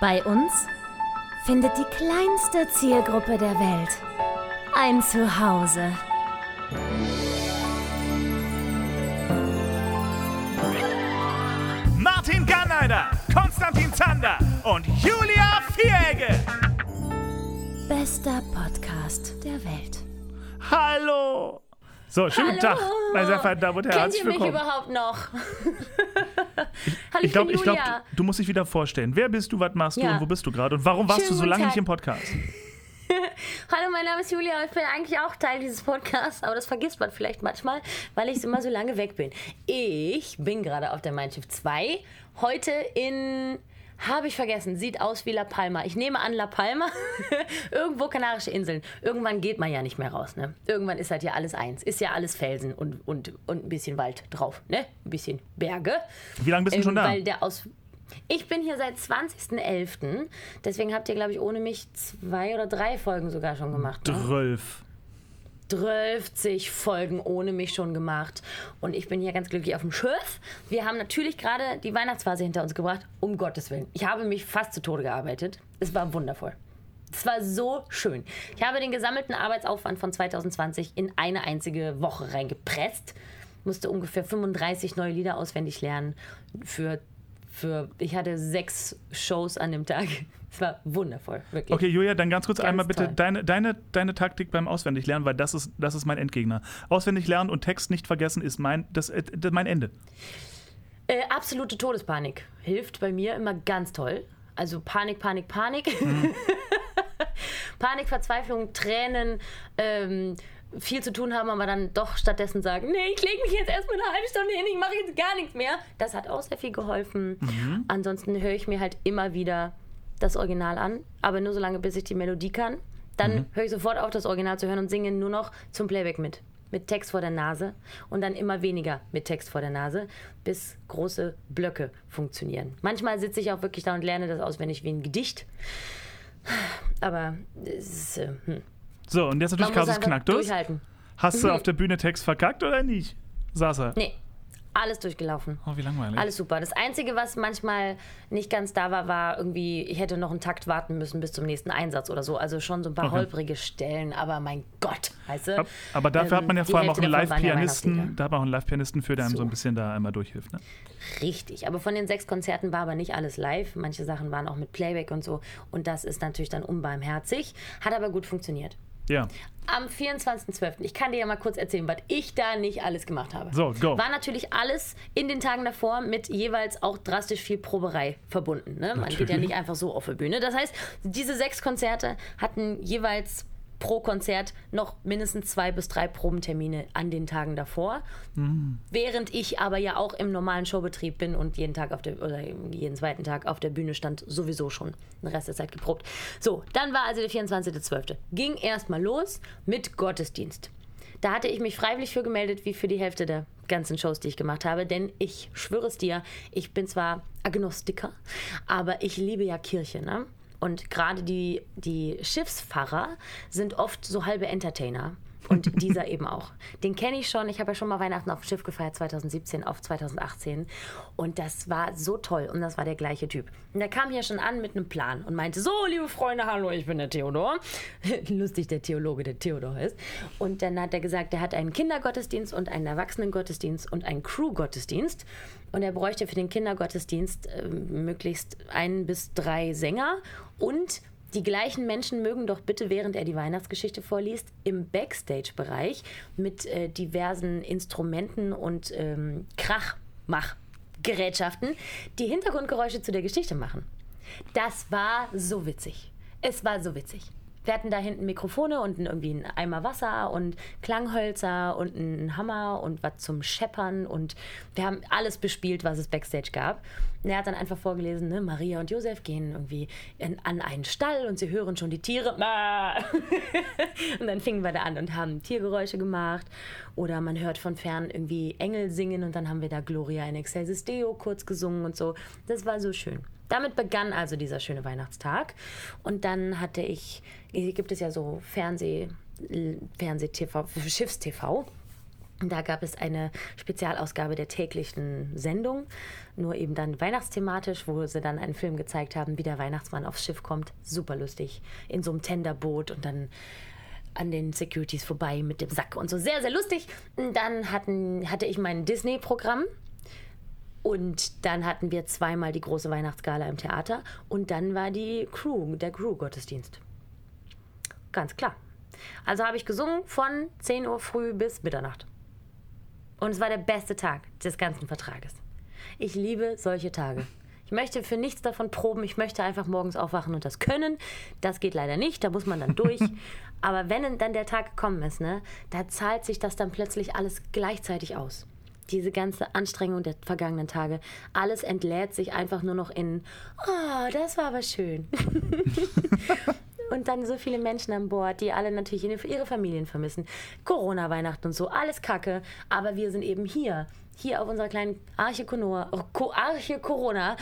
Bei uns findet die kleinste Zielgruppe der Welt ein Zuhause. Martin Garneider, Konstantin Zander und Julia Vieregge. Bester Podcast der Welt. Hallo. So, schönen Hallo. Tag, meine sehr verehrten Damen und Herren. Kennt ihr mich willkommen. überhaupt noch? Hallo, Ich glaube, glaub, du, du musst dich wieder vorstellen. Wer bist du, was machst du Ja. und wo bist du gerade? Und warum warst Schönen du so lange Tag. nicht im Podcast? Hallo, mein Name ist Julia und ich bin eigentlich auch Teil dieses Podcasts, aber das vergisst man vielleicht manchmal, weil ich immer so lange weg bin. Ich bin gerade auf der Mein Schiff 2, heute in, habe ich vergessen, sieht aus wie La Palma. Ich nehme an La Palma, irgendwo Kanarische Inseln. Irgendwann geht man ja nicht mehr raus, ne? Irgendwann ist halt ja alles eins, ist ja alles Felsen und, und, und ein bisschen Wald drauf, ne? Ein bisschen Berge. Wie lange bist du schon da? Ähm, Weil der aus. Ich bin hier seit 20.11. Deswegen habt ihr, glaube ich, ohne mich zwei oder drei Folgen sogar schon gemacht. Ne? Zwölf. 12 Folgen ohne mich schon gemacht. Und ich bin hier ganz glücklich auf dem Schiff. Wir haben natürlich gerade die Weihnachtsphase hinter uns gebracht. Um Gottes Willen. Ich habe mich fast zu Tode gearbeitet. Es war wundervoll. Es war so schön. Ich habe den gesammelten Arbeitsaufwand von 2020 in eine einzige Woche reingepresst. Musste ungefähr 35 neue Lieder auswendig lernen. Für, für ich hatte sechs Shows an dem Tag. Es war wundervoll, wirklich. Okay, Julia, dann ganz kurz Ganz einmal bitte toll. deine, deine, deine Taktik beim Auswendiglernen, weil das ist, das ist mein Endgegner. Auswendig lernen und Text nicht vergessen ist mein, das, äh, das, mein Ende. Äh, absolute Todespanik hilft bei mir immer ganz toll. Also Panik, Panik, Panik. Panik, Verzweiflung, Tränen, ähm, viel zu tun haben, aber dann doch stattdessen sagen, nee, ich lege mich jetzt erstmal eine halbe Stunde hin, ich mache jetzt gar nichts mehr. Das hat auch sehr viel geholfen. Ansonsten höre ich mir halt immer wieder das Original an, aber nur so lange, bis ich die Melodie kann. Dann höre ich sofort auf, das Original zu hören und singe nur noch zum Playback mit. Mit Text vor der Nase und dann immer weniger mit Text vor der Nase, bis große Blöcke funktionieren. Manchmal sitze ich auch wirklich da und lerne das auswendig wie ein Gedicht. Aber es ist, äh, hm. So, und jetzt natürlich einfach Knacktus. Hast du auf der Bühne Text verkackt oder nicht? Saß er. Nee, alles durchgelaufen. Oh, wie langweilig. Alles super. Das Einzige, was manchmal nicht ganz da war, war irgendwie, ich hätte noch einen Takt warten müssen bis zum nächsten Einsatz oder so. Also schon so ein paar Okay. holprige Stellen, aber mein Gott, weißt du? Ab- Aber dafür hat man ja Ähm, vor allem auch einen ja Live-Pianisten, Weihnachtslieder. da hat man auch einen Live-Pianisten für, der einem so So. ein bisschen da einmal durchhilft. Ne? Richtig, aber von den sechs Konzerten war aber nicht alles live. Manche Sachen waren auch mit Playback und so. Und das ist natürlich dann unbarmherzig. Hat aber gut funktioniert. Ja. Am 24.12., ich kann dir ja mal kurz erzählen, was ich da nicht alles gemacht habe. So, go. War natürlich alles in den Tagen davor mit jeweils auch drastisch viel Proberei verbunden. Ne? Man geht ja Natürlich. nicht einfach so auf die Bühne. Das heißt, diese sechs Konzerte hatten jeweils pro Konzert noch mindestens zwei bis drei Probentermine an den Tagen davor. Während ich aber ja auch im normalen Showbetrieb bin und jeden Tag auf der oder jeden zweiten Tag auf der Bühne stand, sowieso schon den Rest der Zeit geprobt. So, dann war also der 24.12. Ging erstmal los mit Gottesdienst. Da hatte ich mich freiwillig für gemeldet, wie für die Hälfte der ganzen Shows, die ich gemacht habe, denn ich schwöre es dir, ich bin zwar Agnostiker, aber ich liebe ja Kirche, ne? Und gerade die, die Schiffsfahrer sind oft so halbe Entertainer. Und dieser eben auch. Den kenne ich schon. Ich habe ja schon mal Weihnachten auf dem Schiff gefeiert, 2017 auf 2018. Und das war so toll. Und das war der gleiche Typ. Und der kam hier schon an mit einem Plan und meinte: So, liebe Freunde, hallo, ich bin der Theodor. Lustig, der Theologe, der Theodor ist. Und dann hat er gesagt, er hat einen Kindergottesdienst und einen Erwachsenengottesdienst und einen Crew-Gottesdienst. Und er bräuchte für den Kindergottesdienst ähm, möglichst ein bis drei Sänger und die gleichen Menschen mögen doch bitte, während er die Weihnachtsgeschichte vorliest, im Backstage-Bereich mit äh, diversen Instrumenten und ähm, Krachmachgerätschaften die Hintergrundgeräusche zu der Geschichte machen. Das war so witzig. Es war so witzig. Wir hatten da hinten Mikrofone und irgendwie einen Eimer Wasser und Klanghölzer und einen Hammer und was zum Scheppern und wir haben alles bespielt, was es Backstage gab. Und er hat dann einfach vorgelesen, ne, Maria und Josef gehen irgendwie in, an einen Stall und sie hören schon die Tiere. und dann fingen wir da an und haben Tiergeräusche gemacht. Oder man hört von fern irgendwie Engel singen und dann haben wir da Gloria in Excelsis Deo kurz gesungen und so. Das war so schön. Damit begann also dieser schöne Weihnachtstag. Und dann hatte ich, hier gibt es ja so Fernseh, Fernseh-TV, Schiffstv. Da gab es eine Spezialausgabe der täglichen Sendung, nur eben dann weihnachtsthematisch, wo sie dann einen Film gezeigt haben, wie der Weihnachtsmann aufs Schiff kommt. Super lustig. In so einem Tenderboot und dann an den Securities vorbei mit dem Sack und so. Sehr, sehr lustig. Dann hatten, hatte ich mein Disney-Programm. Und dann hatten wir zweimal die große Weihnachtsgala im Theater. Und dann war die Crew, der Crew-Gottesdienst. Ganz klar. Also habe ich gesungen von 10 Uhr früh bis Mitternacht. Und es war der beste Tag des ganzen Vertrages. Ich liebe solche Tage. Ich möchte für nichts davon proben. Ich möchte einfach morgens aufwachen und das können. Das geht leider nicht, da muss man dann durch. Aber wenn dann der Tag gekommen ist, ne, da zahlt sich das dann plötzlich alles gleichzeitig aus. Diese ganze Anstrengung der vergangenen Tage, alles entlädt sich einfach nur noch in, oh, das war aber schön. Und dann so viele Menschen an Bord, die alle natürlich ihre Familien vermissen. Corona, Weihnachten und so, alles Kacke. Aber wir sind eben hier. Hier auf unserer kleinen Arche Konoa, Ko- Arche Corona,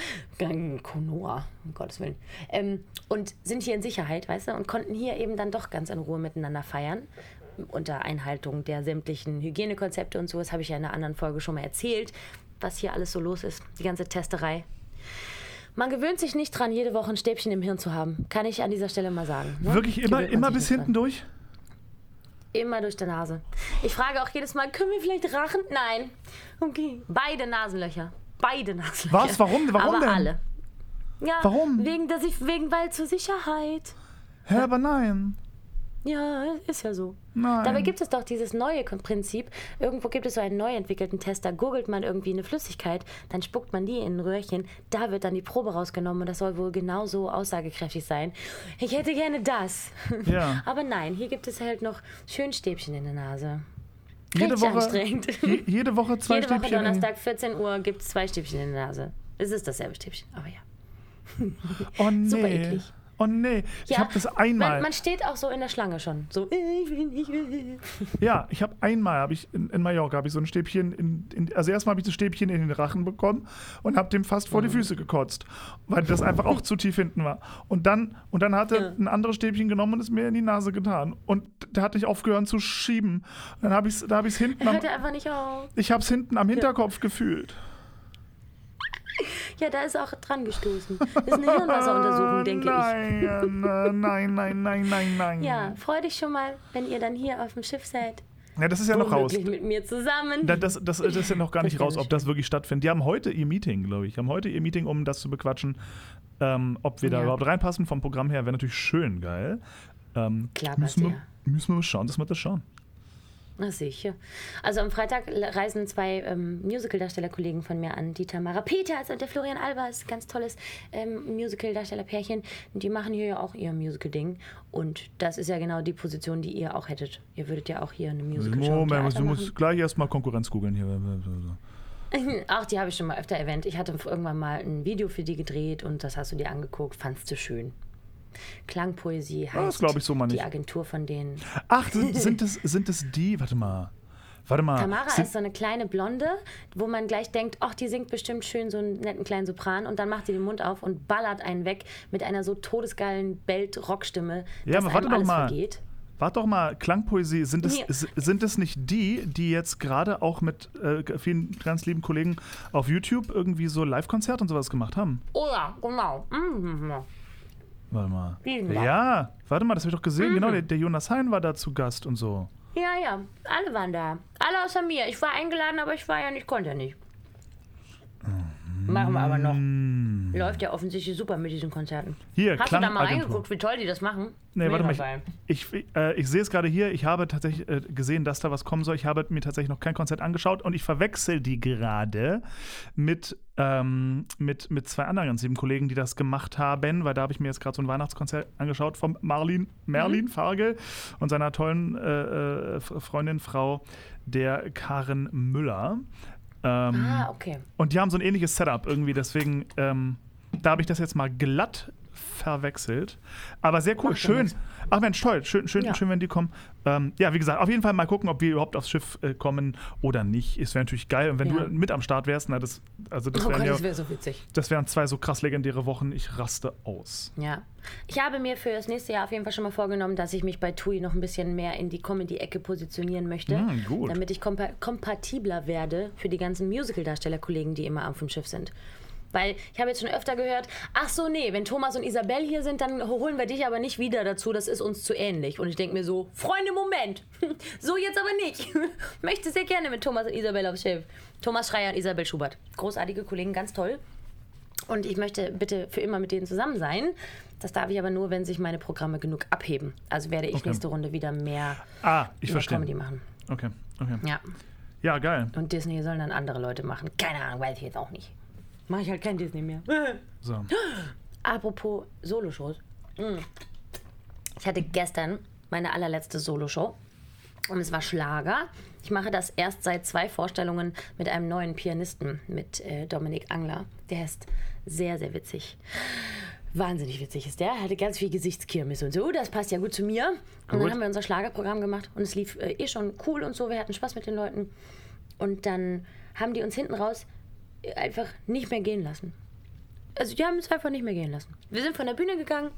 Konoa, um Gottes Willen, ähm, und sind hier in Sicherheit, weißt du, und konnten hier eben dann doch ganz in Ruhe miteinander feiern. Unter Einhaltung der sämtlichen Hygienekonzepte und so. Das habe ich ja in einer anderen Folge schon mal erzählt, was hier alles so los ist. Die ganze Testerei. Man gewöhnt sich nicht dran, jede Woche ein Stäbchen im Hirn zu haben. Kann ich an dieser Stelle mal sagen. ne? Wirklich immer, Gewöhnt immer bis hinten dran. durch? Immer durch die Nase. Ich frage auch jedes Mal, können wir vielleicht rachen? Nein. Okay. Beide Nasenlöcher. Beide Nasenlöcher. Was? Warum? Warum Aber denn? alle. Ja, Warum? Wegen, dass ich, wegen, weil zur Sicherheit. Hä, aber nein. Ja, ist ja so. Nein. Dabei gibt es doch dieses neue Prinzip. Irgendwo gibt es so einen neu entwickelten Test, da gurgelt man irgendwie eine Flüssigkeit, dann spuckt man die in ein Röhrchen, da wird dann die Probe rausgenommen und das soll wohl genauso aussagekräftig sein. Ich hätte gerne das. Ja. Aber nein, hier gibt es halt noch schön Stäbchen in der Nase. Jede Woche, jede Woche zwei Jede Woche Stäbchen. in- Donnerstag, 14 Uhr, gibt es zwei Stäbchen in der Nase. Es ist dasselbe Stäbchen, aber ja. Oh nee. Super eklig. Oh nee. ich ja habe das einmal. Man, man steht auch so in der Schlange schon. So, ich will, ich will. Ja, ich habe einmal, habe ich in, in Mallorca, habe ich so ein Stäbchen, in, in, also erstmal habe ich das Stäbchen in den Rachen bekommen und habe dem fast Mhm. vor die Füße gekotzt, weil das einfach auch zu tief hinten war. Und dann, und dann hat er Ja. ein anderes Stäbchen genommen und es mir in die Nase getan. Und der hat nicht aufgehört zu schieben. Dann habe ich es da hab ich's hinten, Er am, hört einfach nicht auf. ich habe es hinten am Hinterkopf gefühlt. Ja, da ist auch dran gestoßen. Das ist eine Hirnwasseruntersuchung, denke ich. nein, äh, nein, nein, nein, nein, nein. Ja, freu dich schon mal, wenn ihr dann hier auf dem Schiff seid. ja das ist ja noch raus. Mit mir zusammen. Da- Das, das, das ist ja noch gar nicht Das raus, ob das wirklich stattfindet. Die haben heute ihr Meeting, glaube ich. Haben heute ihr Meeting, um das zu bequatschen, ähm, ob wir da Ja. überhaupt reinpassen. Vom Programm her wäre natürlich schön geil. Ähm, Klar, müssen, wir, müssen wir mal schauen, dass wir das schauen. Na sicher. Also am Freitag reisen zwei ähm, Musical-Darsteller-Kollegen von mir an. Die Tamara Peters und der Florian Albers. Ganz tolles ähm, Musical-Darsteller-Pärchen. Die machen hier ja auch ihr Musical-Ding. Und das ist ja genau die Position, die ihr auch hättet. Ihr würdet ja auch hier eine Musical-Show Moment, Theater du musst gleich erstmal Konkurrenz googeln hier. Auch die habe ich schon mal öfter erwähnt. Ich hatte irgendwann mal ein Video für die gedreht und das hast du dir angeguckt. Fandst du schön. Klangpoesie heißt das ich so mal die. Agentur von denen. Ach, sind, sind, das, sind das die? Warte mal. Warte mal. Tamara sind, ist so eine kleine Blonde, wo man gleich denkt, ach, die singt bestimmt schön so einen netten kleinen Sopran und dann macht sie den Mund auf und ballert einen weg mit einer so todesgeilen Belt-Rockstimme, Ja, aber warte doch alles mal. vergeht. Warte doch mal, Klangpoesie, sind es, Ja. sind es nicht die, die jetzt gerade auch mit äh, vielen ganz lieben Kollegen auf YouTube irgendwie so Live-Konzerte und sowas gemacht haben? Oh ja, genau. Mhm. Warte mal. Da. Ja, warte mal, das habe ich doch gesehen. Genau, der, der Jonas Hein war da zu Gast und so. Ja, ja, alle waren da. Alle außer mir. Ich war eingeladen, aber ich war ja nicht, konnte ja nicht. Machen wir aber noch. Läuft ja offensichtlich super mit diesen Konzerten. Hier, Hast du da mal Klangagentur. reingeguckt, wie toll die das machen? Nee, warte mal, geil. ich, ich, äh, ich sehe es gerade hier. Ich habe tatsächlich äh, gesehen, dass da was kommen soll. Ich habe mir tatsächlich noch kein Konzert angeschaut und ich verwechsel die gerade mit, ähm, mit, mit zwei anderen ganz lieben Kollegen, die das gemacht haben, weil da habe ich mir jetzt gerade so ein Weihnachtskonzert angeschaut vom Marlin, Merlin Mhm. Fargel und seiner tollen äh, äh, Freundin, Frau, der Karen Müller. Ähm, Ah, okay. und die haben so ein ähnliches Setup irgendwie, deswegen, ähm, da habe ich das jetzt mal glatt verwechselt. Aber sehr cool, ja schön. Ach Mensch, toll, schön, schön, Ja. schön, wenn die kommen. Ähm, ja, wie gesagt, auf jeden Fall mal gucken, ob wir überhaupt aufs Schiff äh, kommen oder nicht. Es wäre natürlich geil. Und wenn Ja. du mit am Start wärst, na, das, also das Oh wären Gott, ja, das wäre so witzig. das wären zwei so krass legendäre Wochen. Ich raste aus. Ja. Ich habe mir für das nächste Jahr auf jeden Fall schon mal vorgenommen, dass ich mich bei TUI noch ein bisschen mehr in die Comedy-Ecke positionieren möchte. Mm, gut. Damit ich kompa kompatibler werde für die ganzen Musical-Darsteller-Kollegen, die immer auf dem Schiff sind. Weil ich habe jetzt schon öfter gehört, ach so, nee, wenn Thomas und Isabel hier sind, dann holen wir dich aber nicht wieder dazu, das ist uns zu ähnlich. Und ich denke mir so, Freunde, Moment, so jetzt aber nicht. Möchte sehr gerne mit Thomas und Isabel aufs Schiff. Thomas Schreier und Isabel Schubert. Großartige Kollegen, ganz toll. Und ich möchte bitte für immer mit denen zusammen sein. Das darf ich aber nur, wenn sich meine Programme genug abheben. Also werde ich Okay. nächste Runde wieder mehr, Ah, ich verstehe. Comedy machen. Okay, okay. Ja. Ja, geil. Und Disney sollen dann andere Leute machen. Keine Ahnung, weiß ich jetzt auch nicht. Mache ich halt kein Disney mehr. So. Apropos Soloshows. Mm. Ich hatte gestern meine allerletzte Soloshow. Und es war Schlager. Ich mache das erst seit zwei Vorstellungen mit einem neuen Pianisten, mit äh, Dominik Angler. Der ist sehr, sehr witzig. Wahnsinnig witzig ist der. Er hatte ganz viel Gesichtskirmes und so. Das passt ja gut zu mir. Und Gut. dann haben wir unser Schlagerprogramm gemacht und es lief äh, eh schon cool und so. Wir hatten Spaß mit den Leuten. Und dann haben die uns hinten raus einfach nicht mehr gehen lassen. Also die haben uns einfach nicht mehr gehen lassen. Wir sind von der Bühne gegangen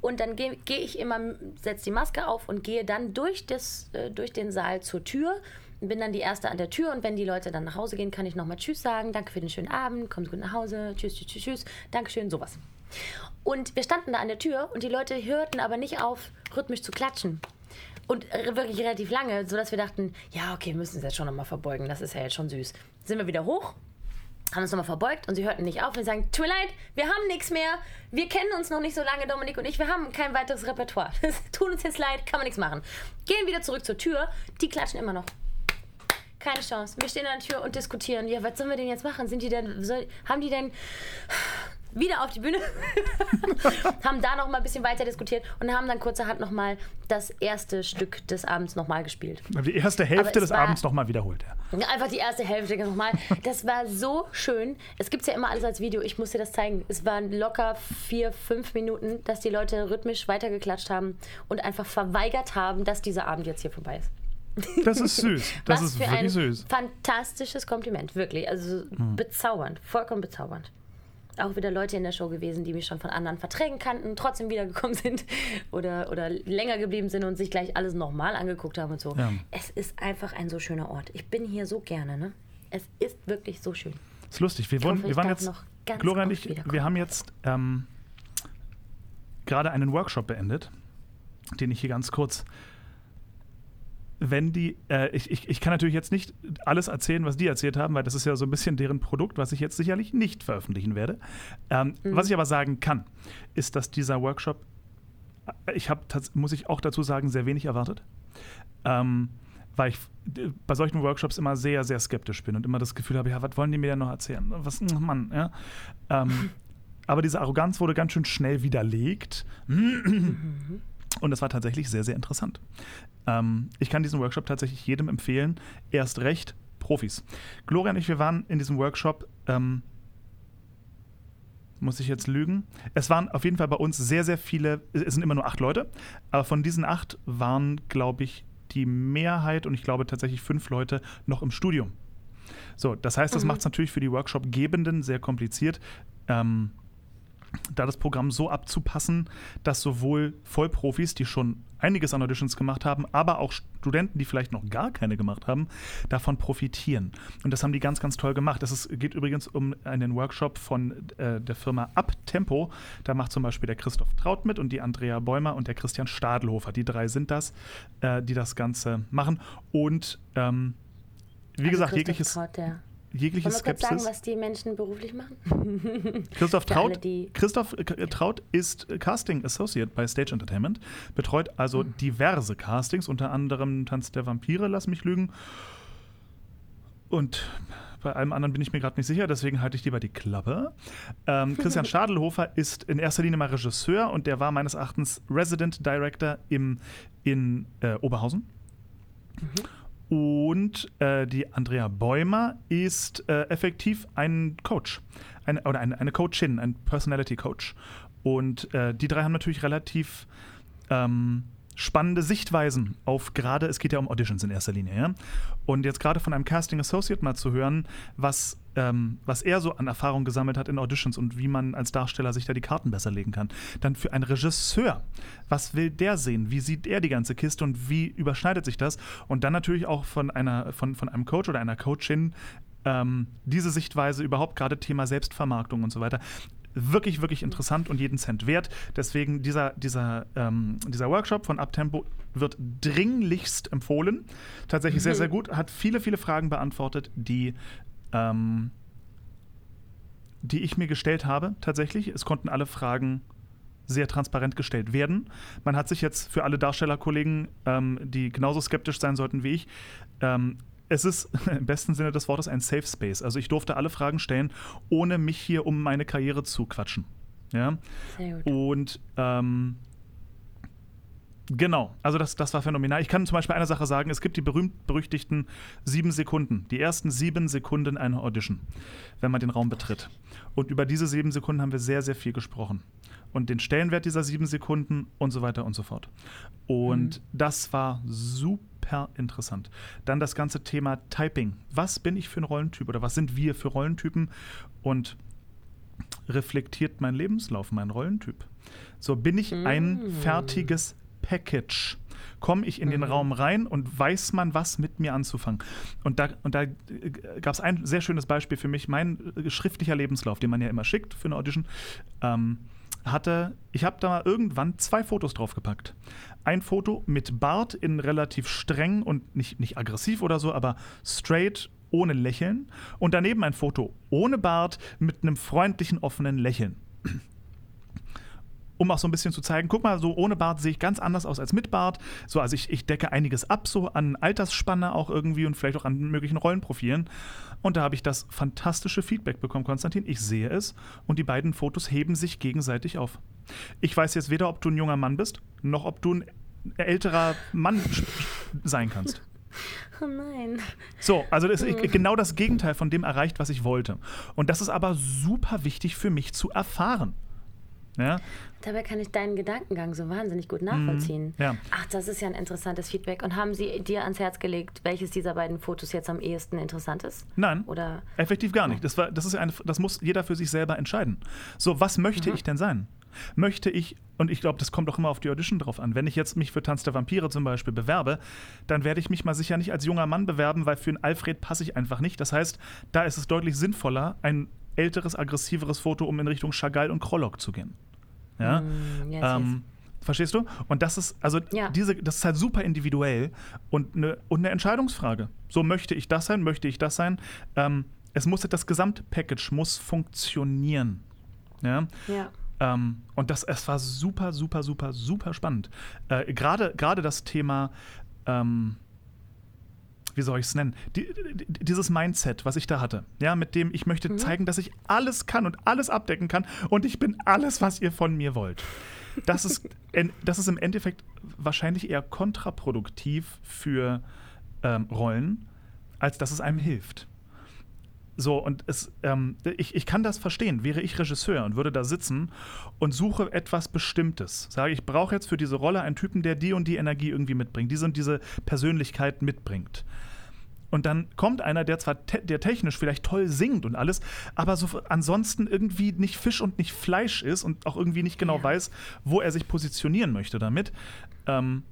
und dann gehe geh ich immer, setze die Maske auf und gehe dann durch, das, äh, durch den Saal zur Tür. und Bin dann die Erste an der Tür und wenn die Leute dann nach Hause gehen, kann ich nochmal Tschüss sagen. Danke für den schönen Abend, kommt gut nach Hause, tschüss, tschüss, tschüss, tschüss, Dankeschön, sowas. Und wir standen da an der Tür und die Leute hörten aber nicht auf, rhythmisch zu klatschen. Und wirklich relativ lange, sodass wir dachten, ja, okay, wir müssen uns jetzt schon nochmal verbeugen, das ist ja jetzt schon süß. Sind wir wieder hoch, haben uns nochmal verbeugt und sie hörten nicht auf. Wir sagen, tut mir leid, wir haben nichts mehr. Wir kennen uns noch nicht so lange, Dominik und ich. Wir haben kein weiteres Repertoire. Es tut uns jetzt leid, kann man nichts machen. Gehen wieder zurück zur Tür. Die klatschen immer noch. Keine Chance. Wir stehen an der Tür und diskutieren. Ja, was sollen wir denn jetzt machen? Sind die denn, soll, haben die denn wieder auf die Bühne? haben da noch mal ein bisschen weiter diskutiert und haben dann kurzerhand noch mal das erste Stück des Abends noch mal gespielt. Die erste Hälfte des war- Abends nochmal wiederholt. Ja. Einfach die erste Hälfte nochmal. Das war so schön. Es gibt ja immer alles als Video. Ich muss dir das zeigen. Es waren locker vier, fünf Minuten, dass die Leute rhythmisch weitergeklatscht haben und einfach verweigert haben, dass dieser Abend jetzt hier vorbei ist. Das ist süß. Das Was ist für ein wirklich süß. fantastisches Kompliment. Wirklich. Also bezaubernd. Vollkommen bezaubernd. Auch wieder Leute in der Show gewesen, die mich schon von anderen Verträgen kannten, trotzdem wiedergekommen sind oder, oder länger geblieben sind und sich gleich alles nochmal angeguckt haben und so. Ja. Es ist einfach ein so schöner Ort. Ich bin hier so gerne, ne? Es ist wirklich so schön. ist lustig. Wir, hoffe, wurden, ich wir waren jetzt, Gloria und ich, wir haben jetzt ähm, gerade einen Workshop beendet, den ich hier ganz kurz. Wenn die, äh, ich, ich, ich kann natürlich jetzt nicht alles erzählen, was die erzählt haben, weil das ist ja so ein bisschen deren Produkt, was ich jetzt sicherlich nicht veröffentlichen werde. Ähm, Mhm. Was ich aber sagen kann, ist, dass dieser Workshop, äh, ich habe, muss ich auch dazu sagen, sehr wenig erwartet. Ähm, weil ich bei solchen Workshops immer sehr, sehr skeptisch bin und immer das Gefühl habe, ja, was wollen die mir denn noch erzählen? Was, ach Mann, ja. Ähm, aber diese Arroganz wurde ganz schön schnell widerlegt. Und das war tatsächlich sehr, sehr interessant. Ähm, ich kann diesen Workshop tatsächlich jedem empfehlen. Erst recht Profis. Gloria und ich, wir waren in diesem Workshop. Ähm, muss ich jetzt lügen? Es waren auf jeden Fall bei uns sehr, sehr viele, es sind immer nur acht Leute, aber von diesen acht waren, glaube ich, die Mehrheit und ich glaube tatsächlich fünf Leute noch im Studium. So, das heißt, das macht es natürlich für die Workshop-Gebenden sehr kompliziert, ähm, da das Programm so abzupassen, dass sowohl Vollprofis, die schon einiges an Auditions gemacht haben, aber auch Studenten, die vielleicht noch gar keine gemacht haben, davon profitieren. Und das haben die ganz, ganz toll gemacht. Es geht übrigens um einen Workshop von äh, der Firma Uptempo. Da macht zum Beispiel der Christoph Traut mit und die Andrea Bäumer und der Christian Stadelhofer. Die drei sind das, äh, die das Ganze machen. Und ähm, wie Also gesagt, Christoph jegliches, Traut, der. Jegliche Wollen wir kurz Skepsis. sagen, was die Menschen beruflich machen? Christoph alle, Traut, die- Christoph äh, Traut ist äh, Casting Associate bei Stage Entertainment, betreut also Hm. diverse Castings, unter anderem Tanz der Vampire, lass mich lügen. Und bei allem anderen bin ich mir gerade nicht sicher, deswegen halte ich lieber die Klappe. Ähm, Christian Stadelhofer ist in erster Linie mal Regisseur und der war meines Erachtens Resident Director im, in äh, Oberhausen. Und äh, die Andrea Bäumer ist äh, effektiv ein Coach eine, oder eine, eine Coachin, ein Personality Coach. Und äh, die drei haben natürlich relativ ähm, spannende Sichtweisen auf gerade, es geht ja um Auditions in erster Linie, ja. Und jetzt gerade von einem Casting Associate mal zu hören, was, ähm, was er so an Erfahrung gesammelt hat in Auditions und wie man als Darsteller sich da die Karten besser legen kann. Dann für einen Regisseur, was will der sehen? Wie sieht er die ganze Kiste und wie überschneidet sich das? Und dann natürlich auch von einer, von, von einem Coach oder einer Coachin, ähm, diese Sichtweise überhaupt gerade Thema Selbstvermarktung und so weiter wirklich, wirklich interessant und jeden Cent wert. Deswegen dieser, dieser, ähm, dieser Workshop von Uptempo wird dringlichst empfohlen. Tatsächlich sehr, sehr gut. Hat viele, viele Fragen beantwortet, die, ähm, die ich mir gestellt habe. Tatsächlich. Es konnten alle Fragen sehr transparent gestellt werden. Man hat sich jetzt für alle Darstellerkollegen, ähm, die genauso skeptisch sein sollten wie ich, ähm, es ist im besten Sinne des Wortes ein Safe Space. Also ich durfte alle Fragen stellen, ohne mich hier um meine Karriere zu quatschen. Ja. Sehr gut. Und ähm, Genau, also das, das war phänomenal. Ich kann zum Beispiel eine Sache sagen: Es gibt die berühmt-berüchtigten sieben Sekunden, die ersten sieben Sekunden einer Audition, wenn man den Raum betritt. Und über diese sieben Sekunden haben wir sehr, sehr viel gesprochen. Und den Stellenwert dieser sieben Sekunden und so weiter und so fort. Und mhm. das war super super interessant. Dann das ganze Thema Typing. Was bin ich für ein Rollentyp oder was sind wir für Rollentypen? Und reflektiert mein Lebenslauf, mein Rollentyp? So bin ich ein mm. fertiges Package. Komme ich in den mhm. Raum rein und weiß man, was mit mir anzufangen. Und da, und da äh, gab es ein sehr schönes Beispiel für mich. Mein äh, schriftlicher Lebenslauf, den man ja immer schickt für eine Audition, ähm, hatte, ich habe da irgendwann zwei Fotos draufgepackt. Ein Foto mit Bart in relativ streng und nicht, nicht aggressiv oder so, aber straight, ohne Lächeln. Und daneben ein Foto ohne Bart mit einem freundlichen, offenen Lächeln um auch so ein bisschen zu zeigen, guck mal, so ohne Bart sehe ich ganz anders aus als mit Bart. So, also ich, ich decke einiges ab, so an Altersspanne auch irgendwie und vielleicht auch an möglichen Rollenprofilen. Und da habe ich das fantastische Feedback bekommen, Konstantin. Ich sehe es und die beiden Fotos heben sich gegenseitig auf. Ich weiß jetzt weder, ob du ein junger Mann bist, noch ob du ein älterer Mann sein kannst. Oh nein. So, also das ist genau das Gegenteil von dem erreicht, was ich wollte. Und das ist aber super wichtig für mich zu erfahren. Ja? Dabei kann ich deinen Gedankengang so wahnsinnig gut nachvollziehen. Mhm, ja. Ach, das ist ja ein interessantes Feedback. Und haben Sie dir ans Herz gelegt, welches dieser beiden Fotos jetzt am ehesten interessant ist? Nein. Oder? Effektiv gar nicht. Das, war, das, ist eine, das muss jeder für sich selber entscheiden. So, was möchte mhm. ich denn sein? Möchte ich, und ich glaube, das kommt auch immer auf die Audition drauf an, wenn ich jetzt mich für Tanz der Vampire zum Beispiel bewerbe, dann werde ich mich mal sicher nicht als junger Mann bewerben, weil für einen Alfred passe ich einfach nicht. Das heißt, da ist es deutlich sinnvoller, ein älteres, aggressiveres Foto, um in Richtung Chagall und Krollock zu gehen. Ja? Mm, yes, ähm, yes. Verstehst du? Und das ist, also ja. diese, das ist halt super individuell und eine, und eine Entscheidungsfrage. So möchte ich das sein, möchte ich das sein. Ähm, es muss das Gesamtpackage muss funktionieren. Ja. ja. Ähm, und das, es war super, super, super, super spannend. Äh, Gerade das Thema ähm, wie soll ich es nennen? Die, dieses Mindset, was ich da hatte, ja, mit dem ich möchte mhm. zeigen, dass ich alles kann und alles abdecken kann und ich bin alles, was ihr von mir wollt. Das ist, das ist im Endeffekt wahrscheinlich eher kontraproduktiv für ähm, Rollen, als dass es einem hilft. So, und es, ähm, ich, ich kann das verstehen. Wäre ich Regisseur und würde da sitzen und suche etwas Bestimmtes. Sage, ich brauche jetzt für diese Rolle einen Typen, der die und die Energie irgendwie mitbringt, diese und diese Persönlichkeit mitbringt. Und dann kommt einer, der zwar te der technisch vielleicht toll singt und alles, aber so ansonsten irgendwie nicht Fisch und nicht Fleisch ist und auch irgendwie nicht genau ja. weiß, wo er sich positionieren möchte damit. Ähm,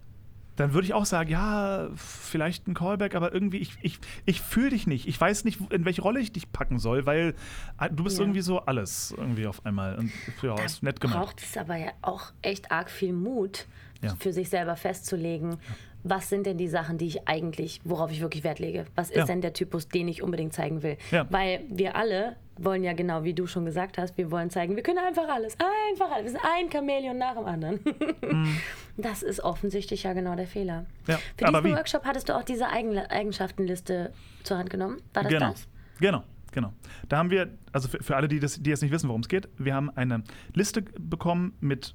dann würde ich auch sagen, ja, vielleicht ein Callback, aber irgendwie, ich, ich, ich fühle dich nicht. Ich weiß nicht, in welche Rolle ich dich packen soll, weil ah, du bist ja. irgendwie so alles irgendwie auf einmal. Und ja, da ist nett gemacht. braucht es aber ja auch echt arg viel Mut, ja. für sich selber festzulegen, was sind denn die Sachen, die ich eigentlich, worauf ich wirklich Wert lege? Was ist ja. denn der Typus, den ich unbedingt zeigen will? Ja. Weil wir alle wollen ja genau, wie du schon gesagt hast, wir wollen zeigen, wir können einfach alles, einfach alles. Wir sind ein Chamäleon nach dem anderen. Mhm. Das ist offensichtlich ja genau der Fehler. Ja. Für diesen wie? Workshop hattest du auch diese Eigen Eigenschaftenliste zur Hand genommen. War das genau. das? Genau. Genau. Da haben wir, also für, für alle, die, das, die jetzt nicht wissen, worum es geht, wir haben eine Liste bekommen mit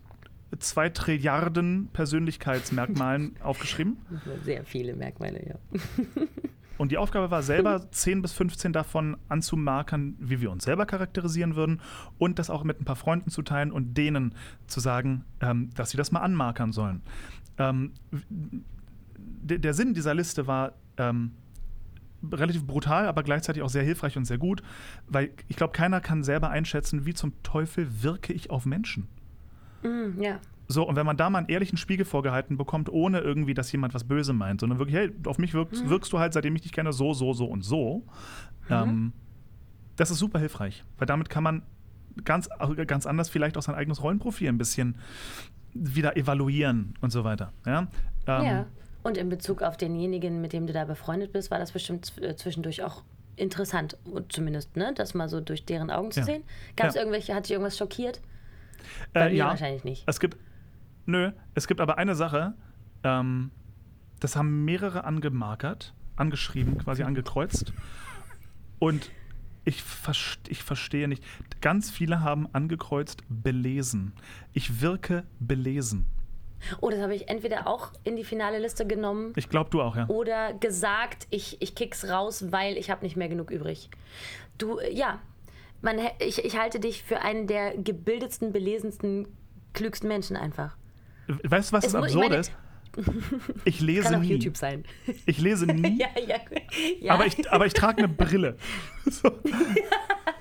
zwei Trilliarden Persönlichkeitsmerkmalen aufgeschrieben. Sehr viele Merkmale, ja. und die Aufgabe war selber 10 bis 15 davon anzumarkern, wie wir uns selber charakterisieren würden und das auch mit ein paar Freunden zu teilen und denen zu sagen, ähm, dass sie das mal anmarkern sollen. Ähm, der Sinn dieser Liste war ähm, relativ brutal, aber gleichzeitig auch sehr hilfreich und sehr gut, weil ich glaube, keiner kann selber einschätzen, wie zum Teufel wirke ich auf Menschen. Mm, ja. So, und wenn man da mal einen ehrlichen Spiegel vorgehalten bekommt, ohne irgendwie, dass jemand was böse meint, sondern wirklich, hey, auf mich wirkst, mhm. wirkst du halt, seitdem ich dich kenne, so, so, so und so, mhm. ähm, das ist super hilfreich, weil damit kann man ganz, ganz anders vielleicht auch sein eigenes Rollenprofil ein bisschen wieder evaluieren und so weiter. Ja. Ähm, ja. Und in Bezug auf denjenigen, mit dem du da befreundet bist, war das bestimmt äh, zwischendurch auch interessant, zumindest, ne, das mal so durch deren Augen zu ja. sehen. Gab es ja. irgendwelche, hat dich irgendwas schockiert? Bei äh, ja, wahrscheinlich nicht. Es gibt, nö, es gibt aber eine Sache, ähm, das haben mehrere angemarkert, angeschrieben, quasi angekreuzt. Und ich, verste, ich verstehe nicht. Ganz viele haben angekreuzt belesen. Ich wirke belesen. Oh, das habe ich entweder auch in die finale Liste genommen. Ich glaube, du auch, ja. Oder gesagt, ich, ich kick's raus, weil ich habe nicht mehr genug übrig. Du, ja, man, ich, ich halte dich für einen der gebildetsten, belesensten, klügsten Menschen einfach. Weißt du, was es das Absurde ist? Ich lese Kann nie. YouTube sein. Ich lese nie. ja, ja, ja. Aber, ich, aber ich trage eine Brille. So.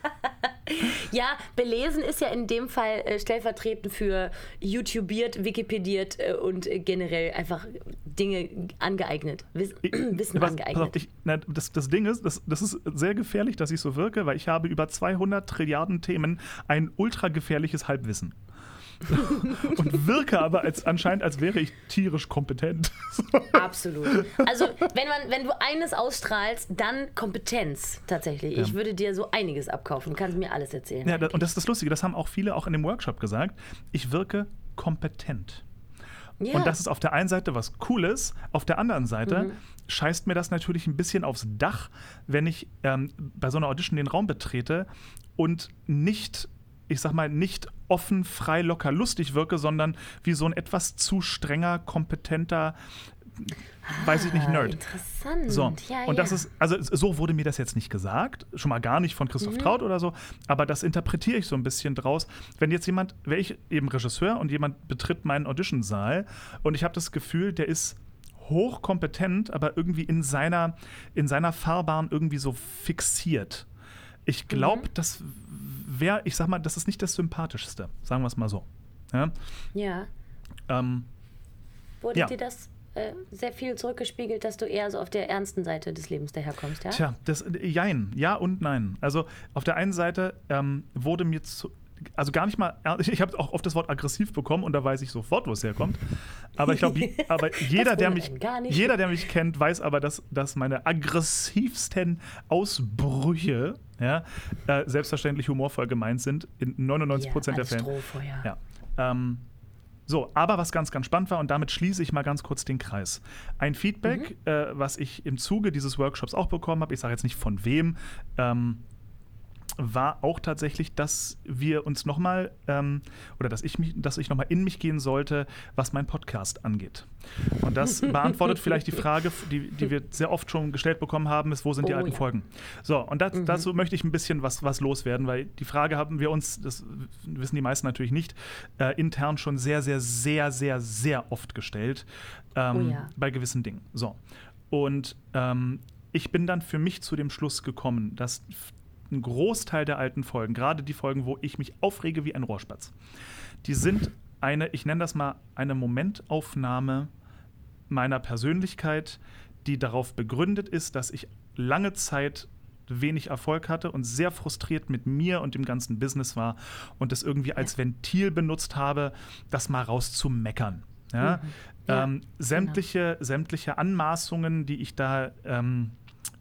Ja, belesen ist ja in dem Fall äh, stellvertretend für YouTubiert, Wikipediert äh, und äh, generell einfach Dinge angeeignet, Wiss ich, Wissen was, angeeignet. Auf, ich, na, das, das Ding ist, das, das ist sehr gefährlich, dass ich so wirke, weil ich habe über 200 Trilliarden Themen ein ultra gefährliches Halbwissen. und wirke aber als, anscheinend, als wäre ich tierisch kompetent. Absolut. Also, wenn, man, wenn du eines ausstrahlst, dann Kompetenz tatsächlich. Ja. Ich würde dir so einiges abkaufen. Du kannst mir alles erzählen. Ja, und das ist das Lustige, das haben auch viele auch in dem Workshop gesagt. Ich wirke kompetent. Ja. Und das ist auf der einen Seite was Cooles, auf der anderen Seite mhm. scheißt mir das natürlich ein bisschen aufs Dach, wenn ich ähm, bei so einer Audition den Raum betrete und nicht ich sag mal, nicht offen, frei, locker, lustig wirke, sondern wie so ein etwas zu strenger, kompetenter, ah, weiß ich nicht, Nerd. Interessant. So. Ja, und das ist, also so wurde mir das jetzt nicht gesagt, schon mal gar nicht von Christoph mhm. Traut oder so, aber das interpretiere ich so ein bisschen draus. Wenn jetzt jemand, wäre ich eben Regisseur und jemand betritt meinen Auditionsaal und ich habe das Gefühl, der ist hochkompetent, aber irgendwie in seiner, in seiner Fahrbahn irgendwie so fixiert. Ich glaube, mhm. das wäre, ich sag mal, das ist nicht das Sympathischste, sagen wir es mal so. Ja. ja. Ähm, Wurde ja. dir das äh, sehr viel zurückgespiegelt, dass du eher so auf der ernsten Seite des Lebens daherkommst, ja? Tja, das, jein, ja und nein. Also auf der einen Seite ähm, wurde mir zu, also gar nicht mal, ich habe auch oft das Wort aggressiv bekommen und da weiß ich sofort, wo es herkommt. Aber ich glaube, aber jeder, der mich, jeder, der mich kennt, weiß aber, dass, dass meine aggressivsten Ausbrüche ja, äh, selbstverständlich humorvoll gemeint sind, in 99 Prozent ja, der Fälle. Ja. Ähm, so, aber was ganz, ganz spannend war, und damit schließe ich mal ganz kurz den Kreis. Ein Feedback, mhm. äh, was ich im Zuge dieses Workshops auch bekommen habe, ich sage jetzt nicht von wem, ähm, war auch tatsächlich, dass wir uns nochmal ähm, oder dass ich mich, dass ich nochmal in mich gehen sollte, was mein Podcast angeht. Und das beantwortet vielleicht die Frage, die, die wir sehr oft schon gestellt bekommen haben, ist, wo sind die oh, alten ja. Folgen? So, und das, mhm. dazu möchte ich ein bisschen was, was loswerden, weil die Frage haben wir uns, das wissen die meisten natürlich nicht, äh, intern schon sehr, sehr, sehr, sehr, sehr oft gestellt ähm, oh, ja. bei gewissen Dingen. So. Und ähm, ich bin dann für mich zu dem Schluss gekommen, dass ein Großteil der alten Folgen, gerade die Folgen, wo ich mich aufrege wie ein Rohrspatz, die sind eine, ich nenne das mal eine Momentaufnahme meiner Persönlichkeit, die darauf begründet ist, dass ich lange Zeit wenig Erfolg hatte und sehr frustriert mit mir und dem ganzen Business war und das irgendwie als Ventil benutzt habe, das mal rauszumeckern. Ja? Mhm. Ja, ähm, sämtliche, genau. sämtliche Anmaßungen, die ich da ähm,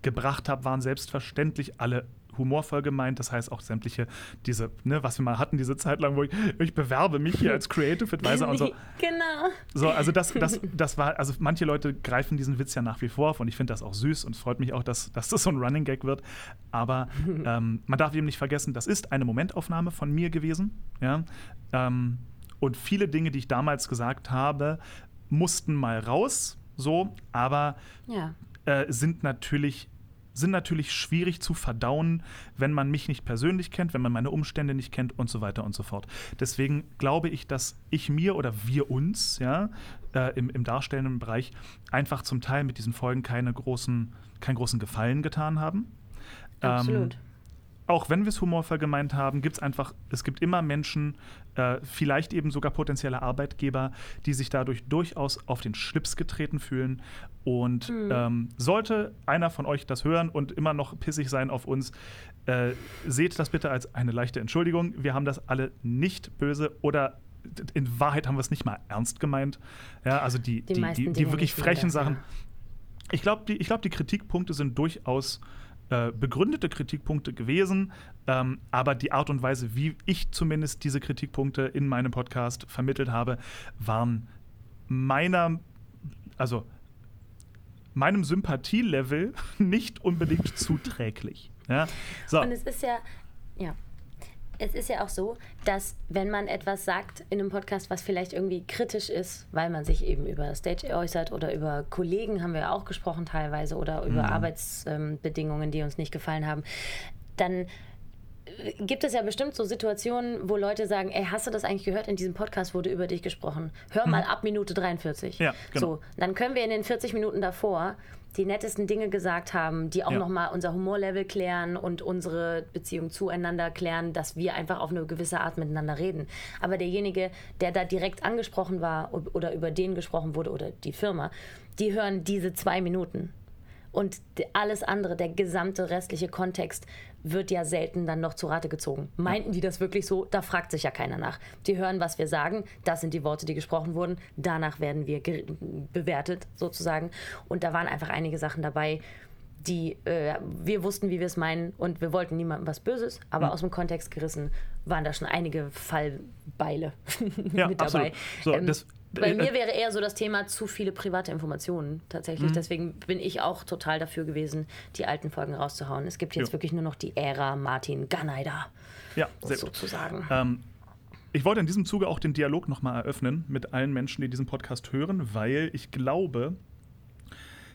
gebracht habe, waren selbstverständlich alle humorvoll gemeint. Das heißt auch sämtliche, diese, ne, was wir mal hatten, diese Zeit lang, wo ich, ich bewerbe mich hier als Creative Advisor und so. Genau. So, also das, das, das war, also manche Leute greifen diesen Witz ja nach wie vor auf und ich finde das auch süß und es freut mich auch, dass, dass das so ein Running Gag wird. Aber ähm, man darf eben nicht vergessen, das ist eine Momentaufnahme von mir gewesen. Ja. Ähm, und viele Dinge, die ich damals gesagt habe, mussten mal raus. So, aber ja äh, sind natürlich sind natürlich schwierig zu verdauen, wenn man mich nicht persönlich kennt, wenn man meine Umstände nicht kennt und so weiter und so fort. Deswegen glaube ich, dass ich mir oder wir uns ja, äh, im, im darstellenden Bereich einfach zum Teil mit diesen Folgen keine großen, keinen großen Gefallen getan haben. Absolut. Ähm, auch wenn wir es humorvoll gemeint haben, gibt es einfach, es gibt immer Menschen, äh, vielleicht eben sogar potenzielle Arbeitgeber, die sich dadurch durchaus auf den Schlips getreten fühlen. Und Mhm. ähm, sollte einer von euch das hören und immer noch pissig sein auf uns, äh, seht das bitte als eine leichte Entschuldigung. Wir haben das alle nicht böse oder in Wahrheit haben wir es nicht mal ernst gemeint. Ja, also die, Die die, die, die wirklich frechen Sachen. Ich glaube, die, ich glaub, die Kritikpunkte sind durchaus äh, begründete Kritikpunkte gewesen, ähm, aber die Art und Weise, wie ich zumindest diese Kritikpunkte in meinem Podcast vermittelt habe, waren meiner, also meinem Sympathielevel nicht unbedingt zuträglich. Ja? So, Und es ist ja, ja. Es ist ja auch so, dass wenn man etwas sagt in einem Podcast, was vielleicht irgendwie kritisch ist, weil man sich eben über Stage äußert oder über Kollegen haben wir ja auch gesprochen teilweise oder über Arbeitsbedingungen, die uns nicht gefallen haben, dann äh, gibt es ja bestimmt so Situationen, wo Leute sagen, ey, hast du das eigentlich gehört? In diesem Podcast wurde über dich gesprochen. Hör mal ab Minute 43. Ja, genau. So, dann können wir in den 40 Minuten davor die nettesten Dinge gesagt haben, die auch Ja. nochmal unser Humorlevel klären und unsere Beziehung zueinander klären, dass wir einfach auf eine gewisse Art miteinander reden. Aber derjenige, der da direkt angesprochen war oder über den gesprochen wurde oder die Firma, die hören diese zwei Minuten. Und alles andere, der gesamte restliche Kontext, wird ja selten dann noch zu Rate gezogen. Meinten die das wirklich so? Da fragt sich ja keiner nach. Die hören, was wir sagen. Das sind die Worte, die gesprochen wurden. Danach werden wir bewertet, sozusagen. Und da waren einfach einige Sachen dabei, die äh, wir wussten, wie wir es meinen. Und wir wollten niemandem was Böses. Aber aus dem Kontext gerissen waren da schon einige Fallbeile Ja, mit dabei. absolut. So, ähm, das- bei äh, mir wäre eher so das Thema zu viele private Informationen tatsächlich. Mhm. Deswegen bin ich auch total dafür gewesen, die alten Folgen rauszuhauen. Es gibt jetzt Ja. wirklich nur noch die Ära Martin Ganeida, ja, sehr gut. sozusagen. Ähm, ich wollte in diesem Zuge auch den Dialog nochmal eröffnen mit allen Menschen, die diesen Podcast hören, weil ich glaube,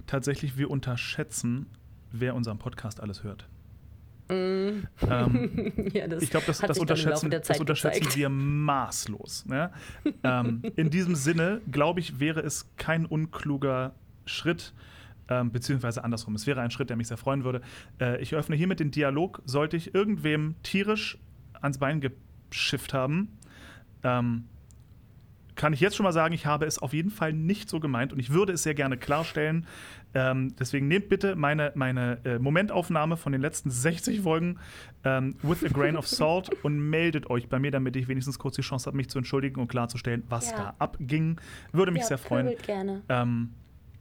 tatsächlich wir unterschätzen, wer unseren Podcast alles hört. Ähm, ja, ich glaube, das, das unterschätzen, das unterschätzen gezeigt. wir maßlos. Ne? ähm, in diesem Sinne, glaube ich, wäre es kein unkluger Schritt, ähm, beziehungsweise andersrum. Es wäre ein Schritt, der mich sehr freuen würde. Äh, ich öffne hiermit den Dialog. Sollte ich irgendwem tierisch ans Bein geschifft haben, ähm, kann ich jetzt schon mal sagen, ich habe es auf jeden Fall nicht so gemeint und ich würde es sehr gerne klarstellen. Ähm, deswegen nehmt bitte meine, meine äh, Momentaufnahme von den letzten 60 Folgen ähm, with a grain of salt und meldet euch bei mir, damit ich wenigstens kurz die Chance habe, mich zu entschuldigen und klarzustellen, was Ja. da abging. Würde mich ja, sehr freuen. gerne. Ähm,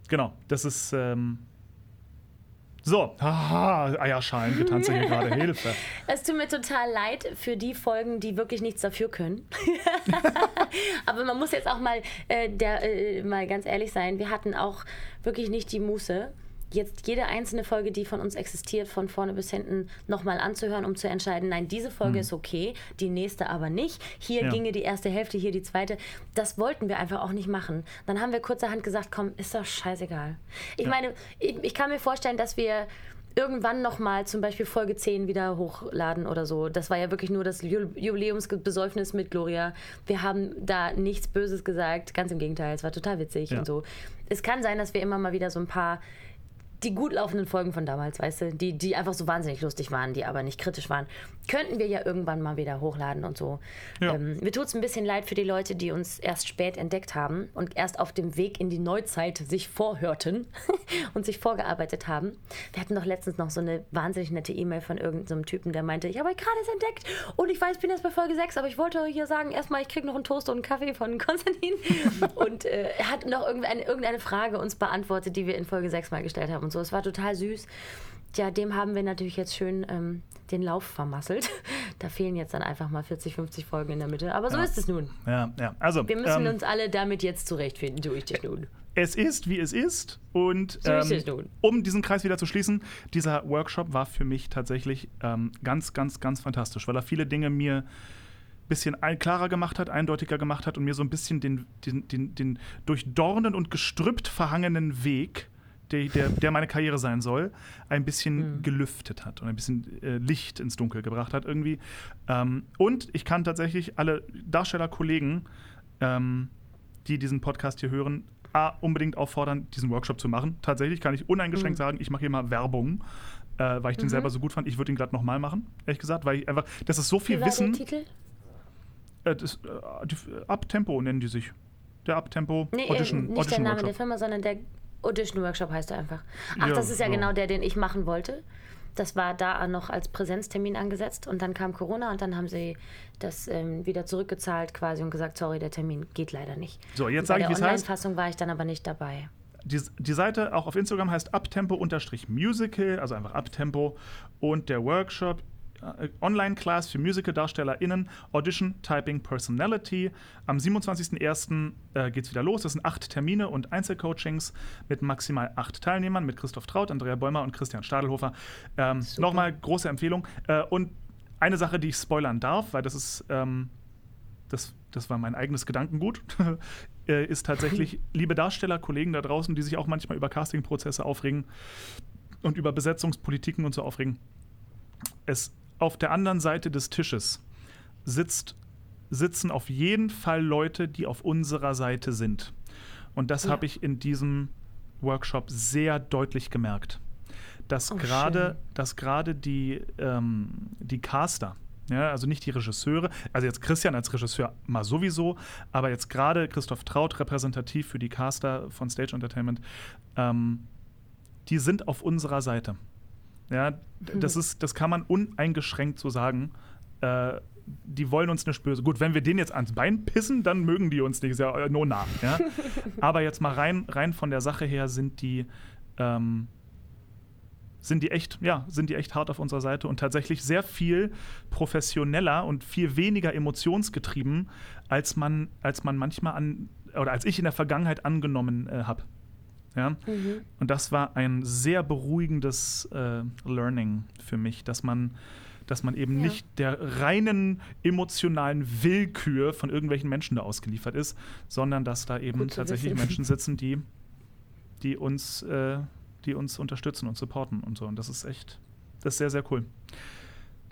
genau, das ist. Ähm, so, haha, Eierschalen getanzt hier gerade. Hilfe. Es tut mir total leid für die Folgen, die wirklich nichts dafür können. Aber man muss jetzt auch mal, äh, der, äh, mal ganz ehrlich sein, wir hatten auch wirklich nicht die Muße, jetzt jede einzelne Folge, die von uns existiert, von vorne bis hinten nochmal anzuhören, um zu entscheiden, nein, diese Folge ist okay, die nächste aber nicht. Hier Ja. ginge die erste Hälfte, hier die zweite. Das wollten wir einfach auch nicht machen. Dann haben wir kurzerhand gesagt, komm, ist doch scheißegal. Ich meine, ich, ich kann mir vorstellen, dass wir irgendwann nochmal zum Beispiel Folge 10 wieder hochladen oder so. Das war ja wirklich nur das Ju- Jubiläumsbesäufnis mit Gloria. Wir haben da nichts Böses gesagt, ganz im Gegenteil, es war total witzig Ja. und so. Es kann sein, dass wir immer mal wieder so ein paar die gut laufenden Folgen von damals, weißt du, die, die einfach so wahnsinnig lustig waren, die aber nicht kritisch waren, könnten wir ja irgendwann mal wieder hochladen und so. Ja. Ähm, mir tut es ein bisschen leid für die Leute, die uns erst spät entdeckt haben und erst auf dem Weg in die Neuzeit sich vorhörten und sich vorgearbeitet haben. Wir hatten doch letztens noch so eine wahnsinnig nette E-Mail von irgendeinem Typen, der meinte, ich habe euch gerade entdeckt und ich weiß, ich bin jetzt bei Folge 6, aber ich wollte euch hier sagen, erstmal, ich kriege noch einen Toast und einen Kaffee von Konstantin. und äh, er hat noch irgendeine, irgendeine Frage uns beantwortet, die wir in Folge 6 mal gestellt haben und so. Es war total süß. Ja, dem haben wir natürlich jetzt schön ähm, den Lauf vermasselt. Da fehlen jetzt dann einfach mal 40, 50 Folgen in der Mitte. Aber so Ja. ist es nun. Ja, ja. Also, Wir müssen ähm, uns alle damit jetzt zurechtfinden, tue ich dich nun. es ist, wie es ist. Und So ist ähm, es nun. um diesen Kreis wieder zu schließen, dieser Workshop war für mich tatsächlich ähm, ganz, ganz, ganz fantastisch, weil er viele Dinge mir ein bisschen klarer gemacht hat, eindeutiger gemacht hat und mir so ein bisschen den, den, den, den durch Dornen und Gestrüppt verhangenen Weg der, der, der meine Karriere sein soll, ein bisschen mhm. gelüftet hat und ein bisschen äh, Licht ins Dunkel gebracht hat irgendwie. Ähm, und ich kann tatsächlich alle Darstellerkollegen, ähm, die diesen Podcast hier hören, A, unbedingt auffordern, diesen Workshop zu machen. Tatsächlich kann ich uneingeschränkt mhm. sagen, ich mache hier mal Werbung, äh, weil ich den mhm. selber so gut fand. Ich würde ihn gerade nochmal machen, ehrlich gesagt, weil ich einfach, das ist so viel Wie Wissen. Der Titel? Äh, das, äh, Abtempo nennen die sich. Der Abtempo nee, Audition, äh, nicht Audition der Name Workshop. der Firma, sondern der Audition Workshop heißt er einfach. Ach, Ja, das ist ja so. genau der, den ich machen wollte. Das war da noch als Präsenztermin angesetzt und dann kam Corona und dann haben sie das ähm, wieder zurückgezahlt quasi und gesagt, sorry, der Termin geht leider nicht. So, jetzt sage Bei ich, wie der es heißt. Online-Fassung war ich dann aber nicht dabei. Die, die Seite auch auf Instagram heißt abtempo-musical, also einfach abtempo. Und der Workshop Online-Class für Musical-DarstellerInnen, Audition, Typing, Personality. Am 27.01. Äh, geht es wieder los. Das sind acht Termine und Einzelcoachings mit maximal acht Teilnehmern, mit Christoph Traut, Andrea Bäumer und Christian Stadelhofer. Ähm. Nochmal große Empfehlung. Äh, und eine Sache, die ich spoilern darf, weil das ist, ähm, das, das war mein eigenes Gedankengut, äh, ist tatsächlich, liebe Darsteller, Kollegen da draußen, die sich auch manchmal über Castingprozesse aufregen und über Besetzungspolitiken und so aufregen. Es auf der anderen Seite des Tisches sitzt, sitzen auf jeden Fall Leute, die auf unserer Seite sind. Und das Ja. habe ich in diesem Workshop sehr deutlich gemerkt. Dass Oh, gerade, dass gerade die, ähm, die Caster, ja, also nicht die Regisseure, also jetzt Christian als Regisseur mal sowieso, aber jetzt gerade Christoph Traut repräsentativ für die Caster von Stage Entertainment, ähm, die sind auf unserer Seite. Ja, d- das ist, das kann man uneingeschränkt so sagen. Äh, die wollen uns nicht böse. Gut, wenn wir denen jetzt ans Bein pissen, dann mögen die uns nicht. Ja äh, no nah. Ja? Aber jetzt mal rein, rein von der Sache her sind die, ähm, sind die echt, ja, sind die echt hart auf unserer Seite und tatsächlich sehr viel professioneller und viel weniger emotionsgetrieben, als man, als man manchmal an oder als ich in der Vergangenheit angenommen äh, habe. Ja? Mhm. Und das war ein sehr beruhigendes äh, Learning für mich, dass man, dass man eben Ja. nicht der reinen emotionalen Willkür von irgendwelchen Menschen da ausgeliefert ist, sondern dass da eben tatsächlich wissen. Menschen sitzen, die, die uns, äh, die uns unterstützen und supporten und so. Und das ist echt, das ist sehr, sehr cool.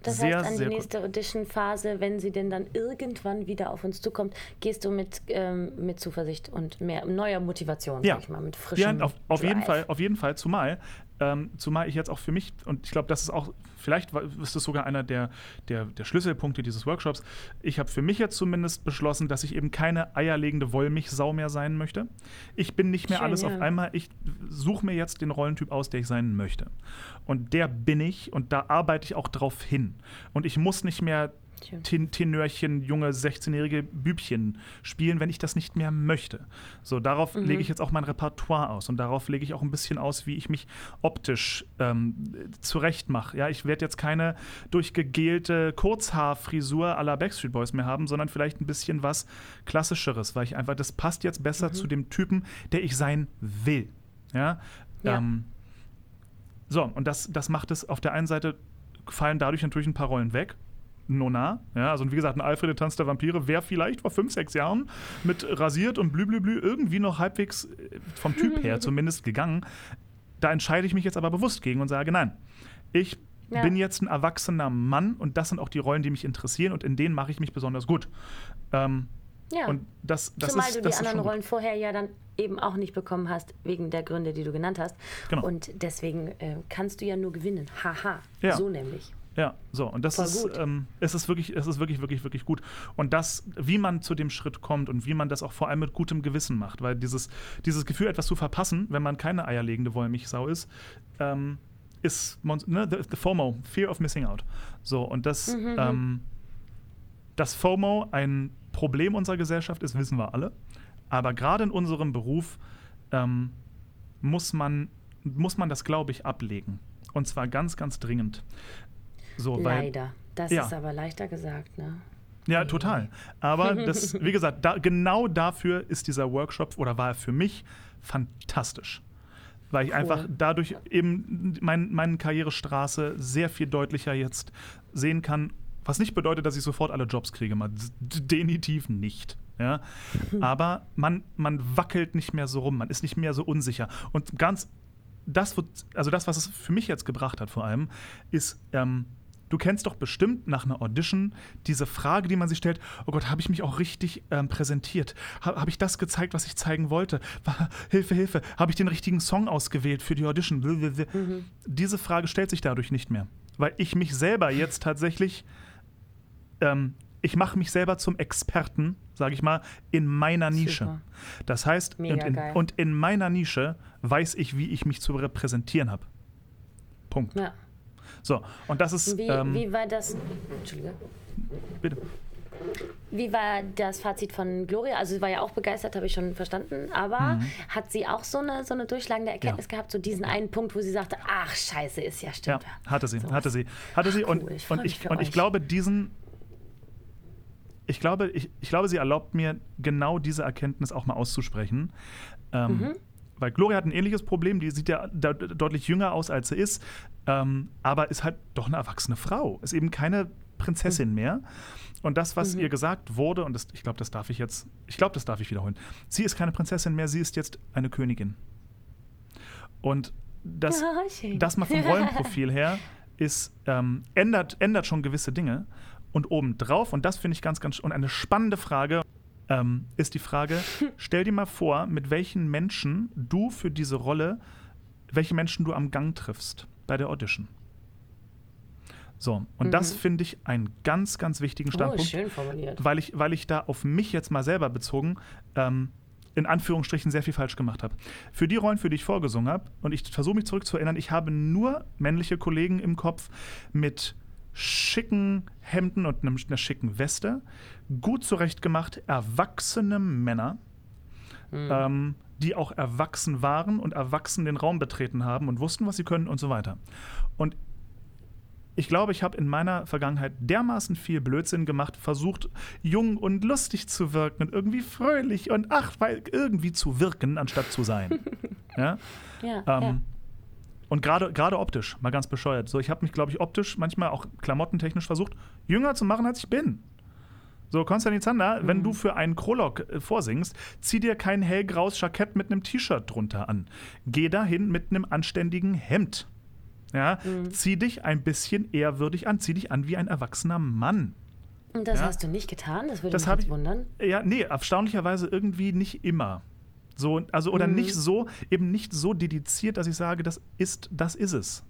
Das sehr, heißt, an die nächste Audition-Phase, wenn sie denn dann irgendwann wieder auf uns zukommt, gehst du mit, ähm, mit Zuversicht und mehr neuer Motivation, Ja. sag ich mal, mit Ja, frischem auf, auf jeden. Fall, auf jeden Fall, zumal, ähm, zumal ich jetzt auch für mich, und ich glaube, das ist auch, vielleicht ist das sogar einer der, der, der Schlüsselpunkte dieses Workshops, ich habe für mich jetzt zumindest beschlossen, dass ich eben keine eierlegende Wollmilchsau mehr sein möchte. Ich bin nicht mehr Schön, alles ja. auf einmal, ich suche mir jetzt den Rollentyp aus, der ich sein möchte. Und der bin ich und da arbeite ich auch drauf hin. Und ich muss nicht mehr. Ten Tenörchen, junge 16-jährige Bübchen spielen, wenn ich das nicht mehr möchte. So, darauf Mhm. lege ich jetzt auch mein Repertoire aus und darauf lege ich auch ein bisschen aus, wie ich mich optisch ähm, zurechtmache. Ja, ich werde jetzt keine durchgegelte Kurzhaarfrisur à la Backstreet Boys mehr haben, sondern vielleicht ein bisschen was Klassischeres, weil ich einfach, das passt jetzt besser zu dem Typen, der ich sein will. Ja. Ja. Ähm, so, und das, das macht es auf der einen Seite, fallen dadurch natürlich ein paar Rollen weg. Nona, ja, also und wie gesagt, ein Alfred der Tanz der Vampire wäre vielleicht vor fünf, sechs Jahren mit rasiert und blüblüblü irgendwie noch halbwegs äh, vom Typ her zumindest gegangen. Da entscheide ich mich jetzt aber bewusst gegen und sage, nein, ich Ja. bin jetzt ein erwachsener Mann und das sind auch die Rollen, die mich interessieren und in denen mache ich mich besonders gut. Ähm, Ja. Und das, das Zumal ist, du die anderen gut. Rollen vorher ja dann eben auch nicht bekommen hast, wegen der Gründe, die du genannt hast. Genau. Und deswegen äh, kannst du ja nur gewinnen. Haha. Ja. So nämlich. Ja, so und das ist, ähm, es ist wirklich, es ist wirklich, wirklich, wirklich gut. Und das, wie man zu dem Schritt kommt und wie man das auch vor allem mit gutem Gewissen macht, weil dieses, dieses Gefühl, etwas zu verpassen, wenn man keine eierlegende Wollmilchsau ist, ähm, ist ne, the, the FOMO, Fear of Missing Out. So und das, ähm, dass FOMO ein Problem unserer Gesellschaft ist, wissen wir alle. Aber gerade in unserem Beruf ähm, muss man, muss man das, glaube ich, ablegen. Und zwar ganz, ganz dringend. So, weil, Leider. Das Ja. ist aber leichter gesagt, ne? Ja, total. Aber das, wie gesagt, da, genau dafür ist dieser Workshop oder war er für mich fantastisch. Weil ich Cool. einfach dadurch eben mein, meine Karrierestraße sehr viel deutlicher jetzt sehen kann. Was nicht bedeutet, dass ich sofort alle Jobs kriege. Mal d- definitiv nicht. Ja? Aber man, man wackelt nicht mehr so rum, man ist nicht mehr so unsicher. Und ganz das, also das, was es für mich jetzt gebracht hat vor allem, ist, ähm, du kennst doch bestimmt nach einer Audition diese Frage, die man sich stellt, oh Gott, habe ich mich auch richtig ähm, präsentiert? Ha, habe ich das gezeigt, was ich zeigen wollte? Hilfe, Hilfe, habe ich den richtigen Song ausgewählt für die Audition? Mhm. Diese Frage stellt sich dadurch nicht mehr, weil ich mich selber jetzt tatsächlich ähm, ich mache mich selber zum Experten, sage ich mal, in meiner Nische. Super. Das heißt, und in, und in, meiner Nische weiß ich, wie ich mich zu repräsentieren habe. Punkt. Ja. So, und das ist. Wie, ähm, wie war das? Entschuldige. Bitte. Wie war das Fazit von Gloria? Also sie war ja auch begeistert, habe ich schon verstanden. Aber mhm. hat sie auch so eine, so eine durchschlagende Erkenntnis ja. gehabt, so diesen einen Punkt, wo sie sagte, ach scheiße, ist ja stimmt. Ja, hatte sie, so hatte sie. Hatte sie. Ach, cool. und, ich und, ich, und ich glaube, diesen, ich glaube, ich, ich glaube, sie erlaubt mir genau diese Erkenntnis auch mal auszusprechen. Ähm, mhm. Weil Gloria hat ein ähnliches Problem, die sieht ja de deutlich jünger aus, als sie ist, ähm, aber ist halt doch eine erwachsene Frau, ist eben keine Prinzessin mhm. mehr. Und das, was mhm. ihr gesagt wurde, und das, ich glaube, das darf ich jetzt, ich glaube, das darf ich wiederholen, sie ist keine Prinzessin mehr, sie ist jetzt eine Königin. Und das, das mal vom Rollenprofil her ist, ähm, ändert, ändert schon gewisse Dinge. Und obendrauf, und das finde ich ganz, ganz, und eine spannende Frage, ähm, ist die Frage, stell dir mal vor, mit welchen Menschen du für diese Rolle, welche Menschen du am Gang triffst bei der Audition. So, und mhm. das finde ich einen ganz, ganz wichtigen oh, Standpunkt. Oh. Weil ich, weil ich da auf mich jetzt mal selber bezogen ähm, in Anführungsstrichen sehr viel falsch gemacht habe. Für die Rollen, für die ich vorgesungen habe, und ich versuche mich zurückzuerinnern, ich habe nur männliche Kollegen im Kopf mit schicken Hemden und einer schicken Weste, gut zurechtgemacht, erwachsene Männer, mhm. ähm, die auch erwachsen waren und erwachsen den Raum betreten haben und wussten, was sie können und so weiter. Und ich glaube, ich habe in meiner Vergangenheit dermaßen viel Blödsinn gemacht, versucht, jung und lustig zu wirken und irgendwie fröhlich und ach, weil irgendwie zu wirken, anstatt zu sein. ja? Ja, ähm, ja. Und gerade optisch, mal ganz bescheuert. So, ich habe mich, glaube ich, optisch manchmal auch klamottentechnisch versucht, jünger zu machen, als ich bin. So, Konstantin Zander, mhm. wenn du für einen Krolog äh, vorsingst, zieh dir kein hellgraues Jackett mit einem T-Shirt drunter an. Geh dahin mit einem anständigen Hemd. Ja, mhm. zieh dich ein bisschen ehrwürdig an, zieh dich an wie ein erwachsener Mann. Und das ja? hast du nicht getan? Das würde das mich jetzt wundern. Ja, nee, erstaunlicherweise irgendwie nicht immer. So, also, oder mhm. nicht so, eben nicht so dediziert, dass ich sage, das ist, das ist es.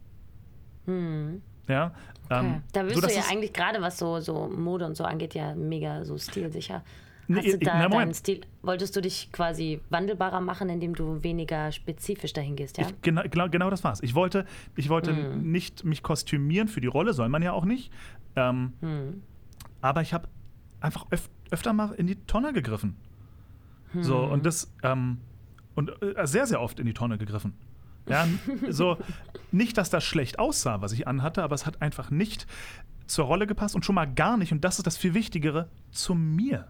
Mhm. Ja. Okay. Ähm, da bist so, du ja eigentlich gerade, was so, so Mode und so angeht, ja mega so stilsicher. Hast nee, du da na, Stil, wolltest du dich quasi wandelbarer machen, indem du weniger spezifisch dahin gehst, ja? Ich, genau, genau, genau das war's. Ich wollte, ich wollte hm. nicht mich kostümieren für die Rolle, soll man ja auch nicht. Ähm, hm. Aber ich habe einfach öf öfter mal in die Tonne gegriffen. Hm. So, und das, ähm, und äh, sehr, sehr oft in die Tonne gegriffen. Ja, so, nicht, dass das schlecht aussah, was ich anhatte, aber es hat einfach nicht zur Rolle gepasst und schon mal gar nicht, und das ist das viel Wichtigere, zu mir.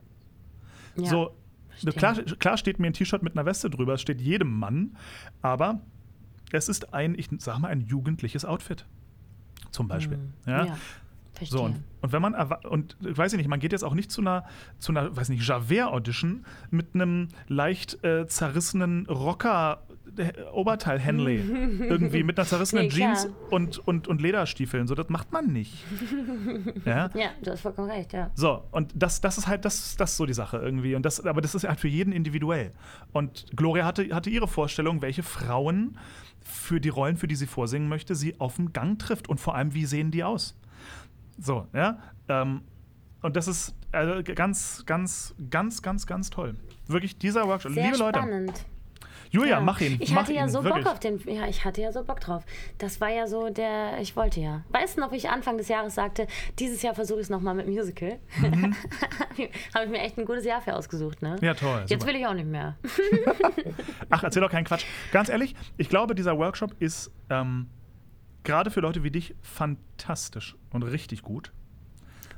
Ja, so, klar, klar steht mir ein T-Shirt mit einer Weste drüber, es steht jedem Mann, aber es ist ein, ich sag mal, ein jugendliches Outfit. Zum Beispiel. Mhm. Ja? ja. Verstehe. So, und, und, wenn man, und weiß ich nicht, man geht jetzt auch nicht zu einer, zu einer, weiß nicht, Javert-Audition mit einem leicht äh, zerrissenen Rocker Oberteil Henley irgendwie mit einer zerrissenen nee, Jeans und, und, und Lederstiefeln. So, das macht man nicht. ja? ja, du hast vollkommen recht, ja. So, und das, das ist halt, das, das ist so die Sache irgendwie. Und das, aber das ist halt für jeden individuell. Und Gloria hatte, hatte ihre Vorstellung, welche Frauen für die Rollen, für die sie vorsingen möchte, sie auf dem Gang trifft. Und vor allem, wie sehen die aus? So, ja. Ähm, und das ist also ganz, ganz, ganz, ganz, ganz toll. Wirklich dieser Workshop. Sehr Liebe Leute. Julia, ja. mach ihn. Ich mach hatte ja ihn, so wirklich. Bock auf den. Ja, ich hatte ja so Bock drauf. Das war ja so der. Ich wollte ja. Weißt du noch, wie ich Anfang des Jahres sagte, dieses Jahr versuche ich es nochmal mit Musical? Mhm. Habe ich mir echt ein gutes Jahr für ausgesucht, ne? Ja, toll. Jetzt super. will ich auch nicht mehr. Ach, erzähl doch keinen Quatsch. Ganz ehrlich, ich glaube, dieser Workshop ist ähm, gerade für Leute wie dich fantastisch und richtig gut.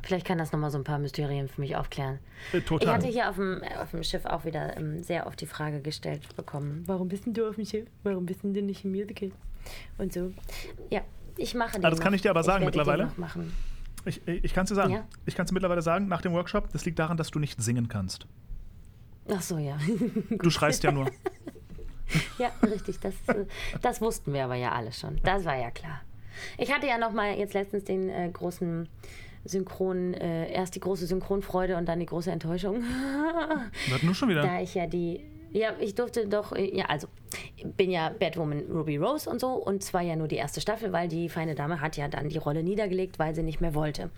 Vielleicht kann das nochmal so ein paar Mysterien für mich aufklären. Äh, total. Ich hatte hier auf dem, auf dem Schiff auch wieder ähm, sehr oft die Frage gestellt bekommen: Warum bist denn du auf dem Schiff? Warum bist denn du nicht im Musical? Und so. Ja, ich mache. Ah, das kann ich dir aber sagen mittlerweile. Ich, ich kann es dir sagen. Ja? Ich kann es mittlerweile sagen, nach dem Workshop, das liegt daran, dass du nicht singen kannst. Ach so, ja. du schreist ja nur. Ja, richtig. Das, äh, das wussten wir aber ja alle schon. Das war ja klar. Ich hatte ja noch mal jetzt letztens den äh, großen Synchron, äh, erst die große Synchronfreude und dann die große Enttäuschung. Was nur schon wieder? Da ich ja die ja, ich durfte doch, äh, ja, also bin ja Batwoman Ruby Rose und so und zwar ja nur die erste Staffel, weil die feine Dame hat ja dann die Rolle niedergelegt, weil sie nicht mehr wollte.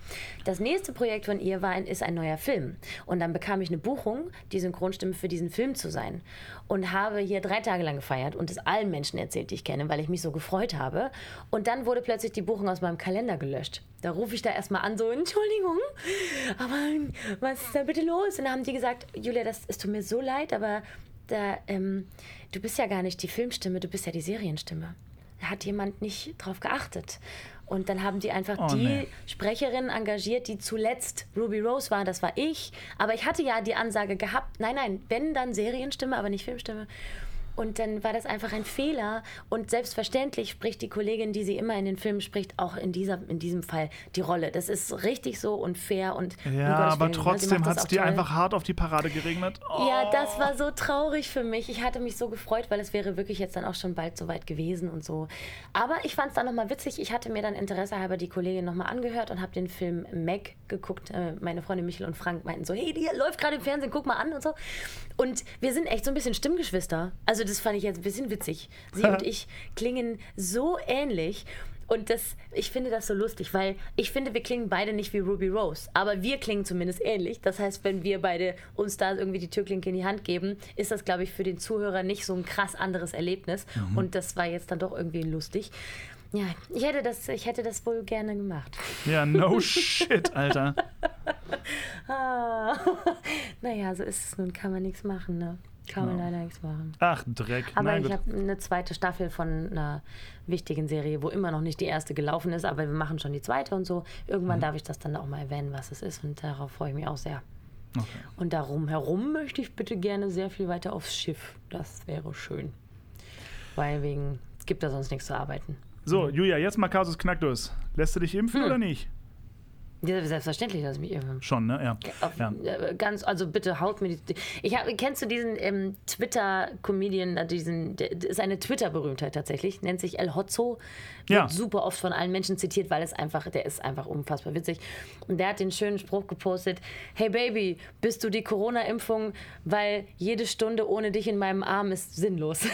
Das nächste Projekt von ihr war ein, ist ein neuer Film und dann bekam ich eine Buchung, die Synchronstimme für diesen Film zu sein und habe hier drei Tage lang gefeiert und es allen Menschen erzählt, die ich kenne, weil ich mich so gefreut habe und dann wurde plötzlich die Buchung aus meinem Kalender gelöscht. Da rufe ich da erstmal an, so, Entschuldigung, aber was ist da bitte los? Und dann haben die gesagt, Julia, das es tut mir so leid, aber da, ähm, du bist ja gar nicht die Filmstimme, du bist ja die Serienstimme. Da hat jemand nicht drauf geachtet. Und dann haben die einfach Oh, die nee. Sprecherin engagiert, die zuletzt Ruby Rose war. Das war ich. Aber ich hatte ja die Ansage gehabt, nein, nein, wenn dann Serienstimme, aber nicht Filmstimme. Und dann war das einfach ein Fehler. Und selbstverständlich spricht die Kollegin, die sie immer in den Filmen spricht, auch in, dieser, in diesem Fall die Rolle. Das ist richtig so und fair und Ja, aber ne, trotzdem hat es dir einfach hart auf die Parade geregnet. Oh. Ja, das war so traurig für mich. Ich hatte mich so gefreut, weil es wäre wirklich jetzt dann auch schon bald soweit gewesen und so. Aber ich fand es dann nochmal witzig. Ich hatte mir dann Interesse halber die Kollegin nochmal angehört und habe den Film Meg geguckt. Äh, Meine Freunde Michel und Frank meinten so, hey, die läuft gerade im Fernsehen, guck mal an und so. Und wir sind echt so ein bisschen Stimmgeschwister. Also das fand ich jetzt ein bisschen witzig. Sie und ich klingen so ähnlich. Und das, ich finde das so lustig, weil ich finde, wir klingen beide nicht wie Ruby Rose, aber wir klingen zumindest ähnlich. Das heißt, wenn wir beide uns da irgendwie die Türklinke in die Hand geben, ist das, glaube ich, für den Zuhörer nicht so ein krass anderes Erlebnis. Und das war jetzt dann doch irgendwie lustig. Ja, ich hätte das, ich hätte das wohl gerne gemacht. Ja, no shit, Alter. Ah. naja, so ist es nun, kann man nichts machen, ne? Kann man leider nichts machen. Ach, Dreck. Aber Nein, ich habe eine zweite Staffel von einer wichtigen Serie, wo immer noch nicht die erste gelaufen ist, aber wir machen schon die zweite und so. Irgendwann Mhm. darf ich das dann auch mal erwähnen, was es ist und darauf freue ich mich auch sehr. Okay. Und darum herum möchte ich bitte gerne sehr viel weiter aufs Schiff. Das wäre schön. Weil wegen, es gibt da sonst nichts zu arbeiten. So, Julia, jetzt mal Kasus Knacktus. Lässt du dich impfen Hm. oder nicht? Ja, selbstverständlich, dass ich mich impfen. Schon, ne? Ja. Auf, ja. Ganz, also bitte haut mir die. Ich hab, kennst du diesen ähm, Twitter-Comedian, äh, diesen, der ist eine Twitter-Berühmtheit tatsächlich, nennt sich El Hotzo, wird Ja. super oft von allen Menschen zitiert, weil es einfach, der ist einfach unfassbar witzig. Und der hat den schönen Spruch gepostet: Hey Baby, bist du die Corona-Impfung, weil jede Stunde ohne dich in meinem Arm ist sinnlos.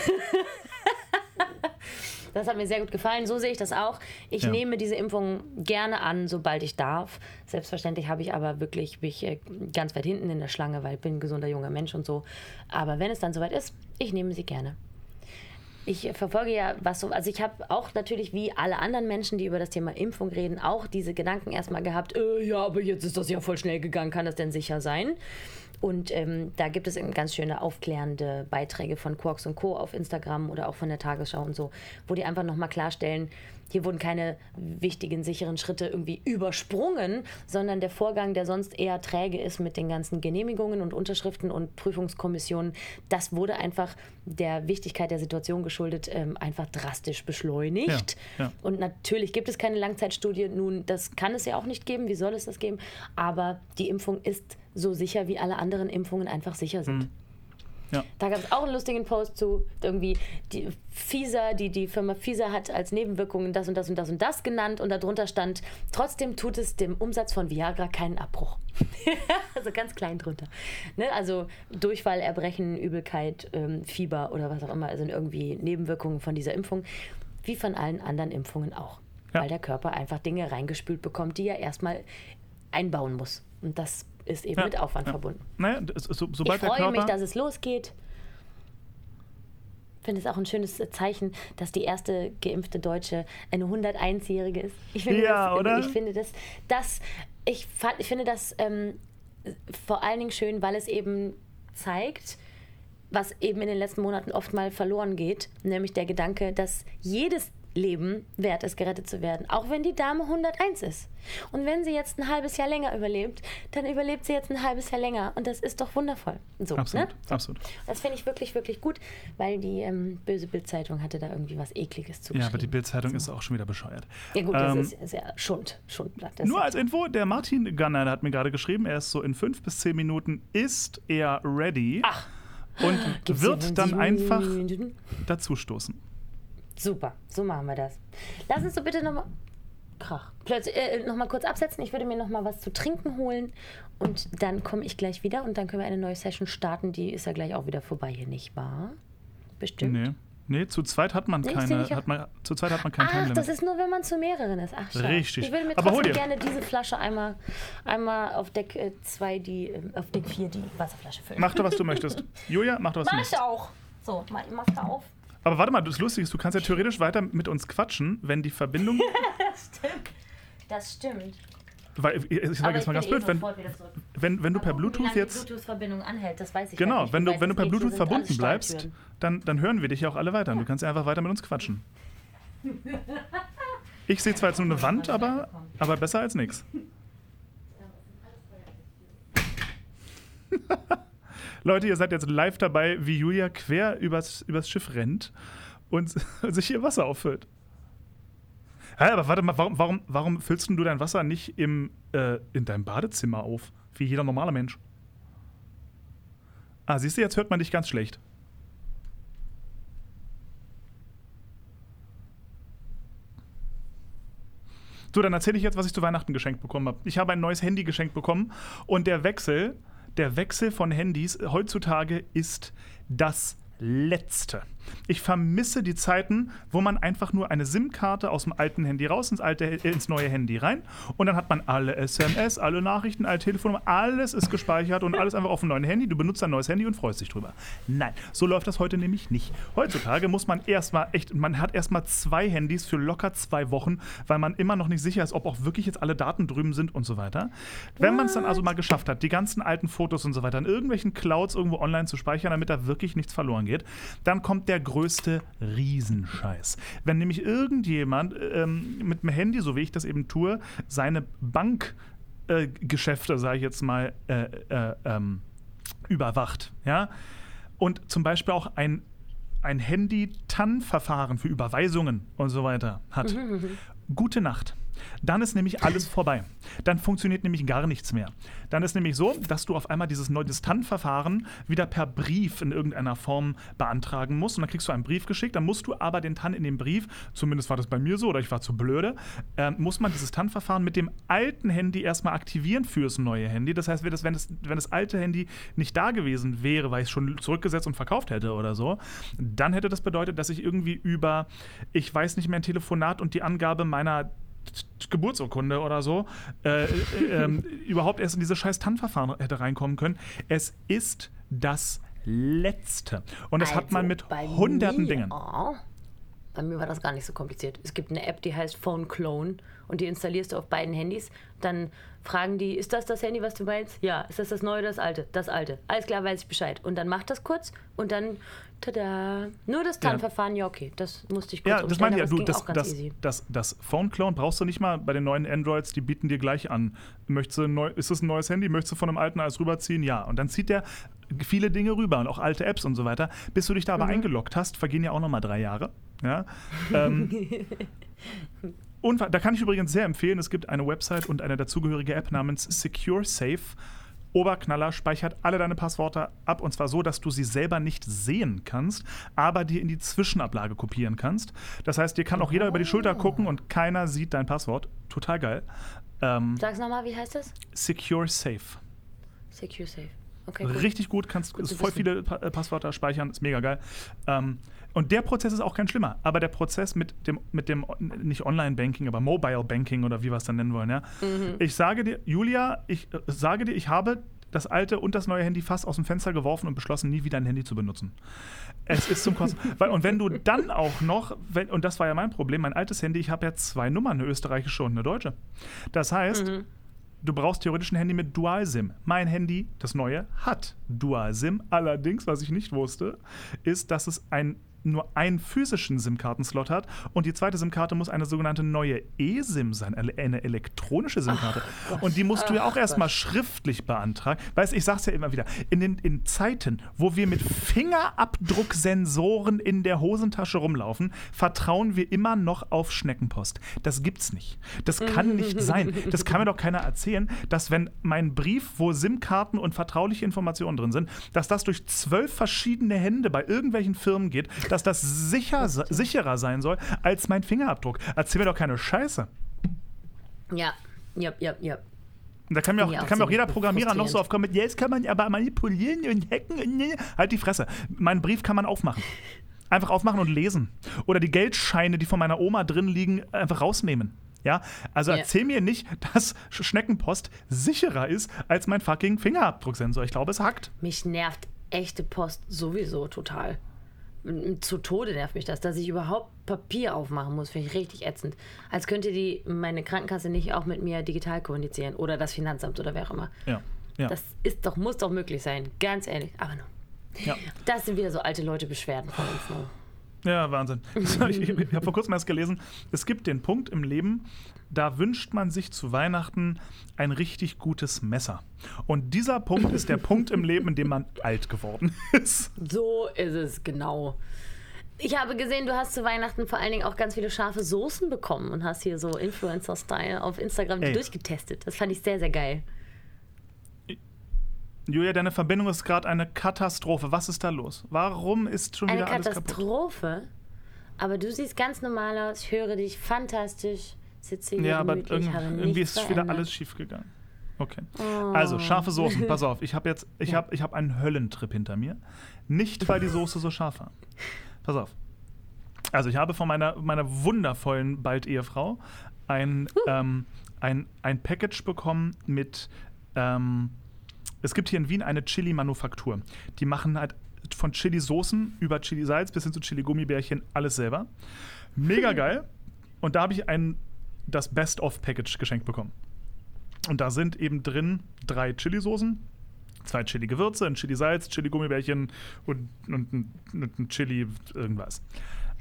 Das hat mir sehr gut gefallen. So sehe ich das auch. Ich Ja. nehme diese Impfung gerne an, sobald ich darf. Selbstverständlich habe ich aber wirklich mich äh, ganz weit hinten in der Schlange, weil ich bin ein gesunder junger Mensch und so. Aber wenn es dann soweit ist, ich nehme sie gerne. Ich verfolge ja, was so, also ich habe auch natürlich wie alle anderen Menschen, die über das Thema Impfung reden, auch diese Gedanken erstmal gehabt, äh, ja, aber jetzt ist das ja voll schnell gegangen, kann das denn sicher sein? Und ähm, da gibt es eben ganz schöne aufklärende Beiträge von Quarks und Co. auf Instagram oder auch von der Tagesschau und so, wo die einfach nochmal klarstellen, hier wurden keine wichtigen, sicheren Schritte irgendwie übersprungen, sondern der Vorgang, der sonst eher träge ist mit den ganzen Genehmigungen und Unterschriften und Prüfungskommissionen, das wurde einfach der Wichtigkeit der Situation geschuldet, ähm, einfach drastisch beschleunigt. Ja, ja. Und natürlich gibt es keine Langzeitstudie. Nun, das kann es ja auch nicht geben. Wie soll es das geben? Aber die Impfung ist so sicher, wie alle anderen Impfungen einfach sicher sind. Ja. Da gab es auch einen lustigen Post zu irgendwie die Pfizer, die die Firma Pfizer hat als Nebenwirkungen das und das und das und das genannt und darunter stand, trotzdem tut es dem Umsatz von Viagra keinen Abbruch. also ganz klein drunter. Ne? Also Durchfall, Erbrechen, Übelkeit, ähm, Fieber oder was auch immer sind irgendwie Nebenwirkungen von dieser Impfung, wie von allen anderen Impfungen auch. Ja. Weil der Körper einfach Dinge reingespült bekommt, die er erstmal einbauen muss. Und das ist eben Ja, mit Aufwand ja. verbunden. Naja, so, Ich sobald der freue Körper. mich, dass es losgeht. Ich finde es auch ein schönes Zeichen, dass die erste geimpfte Deutsche eine 101-Jährige ist. Ich finde Ja, das, oder? Ich finde das, das ich, fand, ich finde das ähm, vor allen Dingen schön, weil es eben zeigt, was eben in den letzten Monaten oft mal verloren geht, nämlich der Gedanke, dass jedes Leben wert ist, gerettet zu werden, auch wenn die Dame 101 ist. Und wenn sie jetzt ein halbes Jahr länger überlebt, dann überlebt sie jetzt ein halbes Jahr länger. Und das ist doch wundervoll. So, Absolut, Ne? absolut. Das finde ich wirklich, wirklich gut, weil die ähm, böse Bildzeitung hatte da irgendwie was Ekliges Ja, zugeschrieben. aber die Bildzeitung ist auch schon wieder bescheuert. Ja gut, Ähm, das ist, ist ja Schund, Schundblatt. Nur als Info, der Martin Gunner der hat mir gerade geschrieben, er ist so in fünf bis zehn Minuten ist er ready. Ach. und Gibt's wird dann einfach dazustoßen. Super, so machen wir das. Lass uns doch bitte nochmal. Krach. Plötzlich, äh, nochmal kurz absetzen. Ich würde mir nochmal was zu trinken holen. Und dann komme ich gleich wieder und dann können wir eine neue Session starten. Die ist ja gleich auch wieder vorbei hier, nicht wahr? Bestimmt. Nee. Nee, zu zweit hat man Nee, keine, nicht- hat man, zu zweit hat man kein Ach, Timelimit. das ist nur, wenn man zu mehreren ist. Ach. Richtig. Ich würde mir Aber trotzdem gerne diese Flasche einmal, einmal auf Deck 2, die, äh, auf Deck 4 die Wasserflasche füllen. Mach doch, was du möchtest. Julia, mach doch, was du Mach möchtest. ich auch. So, mach, mach da auf. Aber warte mal, das Lustige ist, du kannst ja theoretisch weiter mit uns quatschen, wenn die Verbindung. Das stimmt. Das stimmt. weil, ich sage jetzt mal ganz eh blöd, wenn, wenn, wenn du per gucken, Bluetooth die jetzt. Bluetooth-Verbindung anhält, das weiß ich Genau, nicht. wenn du, wenn du per Bluetooth verbunden bleibst, dann, dann hören wir dich ja auch alle weiter. Und du kannst ja einfach weiter mit uns quatschen. Ich sehe zwar jetzt nur eine Wand, aber, aber besser als nichts. Leute, ihr seid jetzt live dabei, wie Julia quer übers, übers Schiff rennt und sich hier Wasser auffüllt. Hä, aber warte mal, warum, warum, warum füllst du dein Wasser nicht im, äh, in deinem Badezimmer auf? Wie jeder normale Mensch. Ah, siehst du, jetzt hört man dich ganz schlecht. So, dann erzähle ich jetzt, was ich zu Weihnachten geschenkt bekommen habe. Ich habe ein neues Handy geschenkt bekommen und der Wechsel, der Wechsel von Handys heutzutage ist das Letzte. Ich vermisse die Zeiten, wo man einfach nur eine SIM-Karte aus dem alten Handy raus ins, alte, äh, ins neue Handy rein und dann hat man alle SMS, alle Nachrichten, alle Telefonnummern, alles ist gespeichert und alles einfach auf dem neuen Handy. Du benutzt ein neues Handy und freust dich drüber. Nein, so läuft das heute nämlich nicht. Heutzutage muss man erstmal echt, man hat erstmal zwei Handys für locker zwei Wochen, weil man immer noch nicht sicher ist, ob auch wirklich jetzt alle Daten drüben sind und so weiter. Wenn man es dann also mal geschafft hat, die ganzen alten Fotos und so weiter in irgendwelchen Clouds irgendwo online zu speichern, damit da wirklich nichts verloren geht, dann kommt der größte Riesenscheiß. Wenn nämlich irgendjemand ähm, mit dem Handy, so wie ich das eben tue, seine Bankgeschäfte, sage ich jetzt mal, äh, äh, ähm, überwacht, ja, und zum Beispiel auch ein, ein Handy-TAN-Verfahren für Überweisungen und so weiter hat. Gute Nacht. Dann ist nämlich alles vorbei. Dann funktioniert nämlich gar nichts mehr. Dann ist nämlich so, dass du auf einmal dieses neue TAN-Verfahren wieder per Brief in irgendeiner Form beantragen musst. Und dann kriegst du einen Brief geschickt. Dann musst du aber den TAN in dem Brief, zumindest war das bei mir so oder ich war zu blöde, äh, muss man dieses TAN-Verfahren mit dem alten Handy erstmal aktivieren fürs neue Handy. Das heißt, wenn das, wenn das alte Handy nicht da gewesen wäre, weil ich es schon zurückgesetzt und verkauft hätte oder so, dann hätte das bedeutet, dass ich irgendwie über, ich weiß nicht mehr, ein Telefonat und die Angabe meiner Geburtsurkunde oder so, äh, äh, ähm, überhaupt erst in diese scheiß TAN-Verfahren hätte reinkommen können. Es ist das Letzte. Und das hat man Also, mit bei hunderten Dingen. Oh, bei mir war das gar nicht so kompliziert. Es gibt eine App, die heißt Phone Clone und die installierst du auf beiden Handys. Dann fragen die, ist das das Handy, was du meinst? Ja. Ist das das neue oder das alte? Das alte. Alles klar, weiß ich Bescheid. Und dann macht das kurz und dann, tada, nur das TAN-Verfahren, ja okay, das musste ich kurz Ja, das umstellen, meine ich ja. Du, das, das, das, das Phone Clone brauchst du nicht mal bei den neuen Androids, die bieten dir gleich an. Möchtest du neu, ist das ein neues Handy? Möchtest du von einem alten alles rüberziehen? Ja. Und dann zieht der viele Dinge rüber und auch alte Apps und so weiter. Bis du dich da aber eingeloggt hast, vergehen ja auch nochmal drei Jahre. Ja. Ähm, und da kann ich übrigens sehr empfehlen, es gibt eine Website und eine dazugehörige App namens Secure Safe. Oberknaller speichert alle deine Passwörter ab und zwar so, dass du sie selber nicht sehen kannst, aber dir in die Zwischenablage kopieren kannst. Das heißt, dir kann auch jeder über die Schulter gucken und keiner sieht dein Passwort. Total geil. Ähm, Sag's nochmal, wie heißt das? Secure Safe. Secure Safe. Okay, gut. Richtig gut, kannst Gut voll viele Pa- äh, Passwörter speichern, ist mega geil. Ähm, und der Prozess ist auch kein schlimmer, aber der Prozess mit dem, mit dem nicht Online-Banking, aber Mobile Banking oder wie wir es dann nennen wollen, ja. Mhm. Ich sage dir, Julia, ich äh, sage dir, ich habe das alte und das neue Handy fast aus dem Fenster geworfen und beschlossen, nie wieder ein Handy zu benutzen. Es ist zum Kosten. Weil, und wenn du dann auch noch, wenn, und das war ja mein Problem, mein altes Handy, ich habe ja zwei Nummern, eine österreichische und eine deutsche. Das heißt, du brauchst theoretisch ein Handy mit Dual-SIM. Mein Handy, das neue, hat Dual-SIM. Allerdings, was ich nicht wusste, ist, dass es ein nur einen physischen SIM-Kartenslot hat und die zweite SIM-Karte muss eine sogenannte neue eSIM sein, eine elektronische SIM-Karte. Und die musst du ja auch erstmal schriftlich beantragen. Weißt ich sag's ja immer wieder, in den in Zeiten, wo wir mit Fingerabdrucksensoren in der Hosentasche rumlaufen, vertrauen wir immer noch auf Schneckenpost. Das gibt's nicht. Das kann nicht sein. Das kann mir doch keiner erzählen, dass wenn mein Brief, wo SIM-Karten und vertrauliche Informationen drin sind, dass das durch zwölf verschiedene Hände bei irgendwelchen Firmen geht, dass das sicher, sicherer sein soll als mein Fingerabdruck. Erzähl mir doch keine Scheiße. Ja, ja, ja, ja. Da kann mir auch, da kann mir auch jeder Programmierer noch so aufkommen mit, ja, jetzt kann man aber manipulieren und hacken. Und nee. Halt die Fresse. Meinen Brief kann man aufmachen. Einfach aufmachen und lesen. Oder die Geldscheine, die von meiner Oma drin liegen, einfach rausnehmen. Ja, also yeah. erzähl mir nicht, dass Schneckenpost sicherer ist als mein fucking Fingerabdrucksensor. Ich glaube, es hackt. Mich nervt echte Post sowieso total. Zu Tode nervt mich das, dass ich überhaupt Papier aufmachen muss, finde ich richtig ätzend. Als könnte die meine Krankenkasse nicht auch mit mir digital kommunizieren oder das Finanzamt oder wer auch immer. Ja. ja. Das ist doch, muss doch möglich sein, ganz ehrlich. Aber nur. Ja. Das sind wieder so alte Leute Beschwerden von uns. Nur. Ja, Wahnsinn. ich, habe vor kurzem erst gelesen, es gibt den Punkt im Leben, da wünscht man sich zu Weihnachten ein richtig gutes Messer. Und dieser Punkt ist der Punkt im Leben, in dem man alt geworden ist. So ist es, genau. Ich habe gesehen, du hast zu Weihnachten vor allen Dingen auch ganz viele scharfe Soßen bekommen und hast hier so Influencer-Style auf Instagram Ey. durchgetestet. Das fand ich sehr, sehr geil. Julia, deine Verbindung ist gerade eine Katastrophe. Was ist da los? Warum ist schon eine wieder alles kaputt? Eine Katastrophe? Aber du siehst ganz normal aus. Ich höre dich fantastisch. Sitze hier Ja, aber irgendwie, irgendwie ist verändert. wieder alles schief gegangen. Okay. Oh. Also, scharfe Soßen. Pass auf, ich habe jetzt ich ja. habe ich hab einen Höllentrip hinter mir. Nicht, weil die Soße so scharf war. Pass auf. Also, ich habe von meiner, meiner wundervollen Bald-Ehefrau ein, uh. ähm, ein, ein Package bekommen mit ähm, es gibt hier in Wien eine Chili-Manufaktur. Die machen halt von Chili-Soßen über Chili-Salz bis hin zu Chili-Gummibärchen alles selber. Mega geil. Und da habe ich ein, das Best-of-Package geschenkt bekommen. Und da sind eben drin drei Chili-Soßen, zwei Chili-Gewürze, ein Chili-Salz, Chili-Gummibärchen und, und, und, ein Chili irgendwas.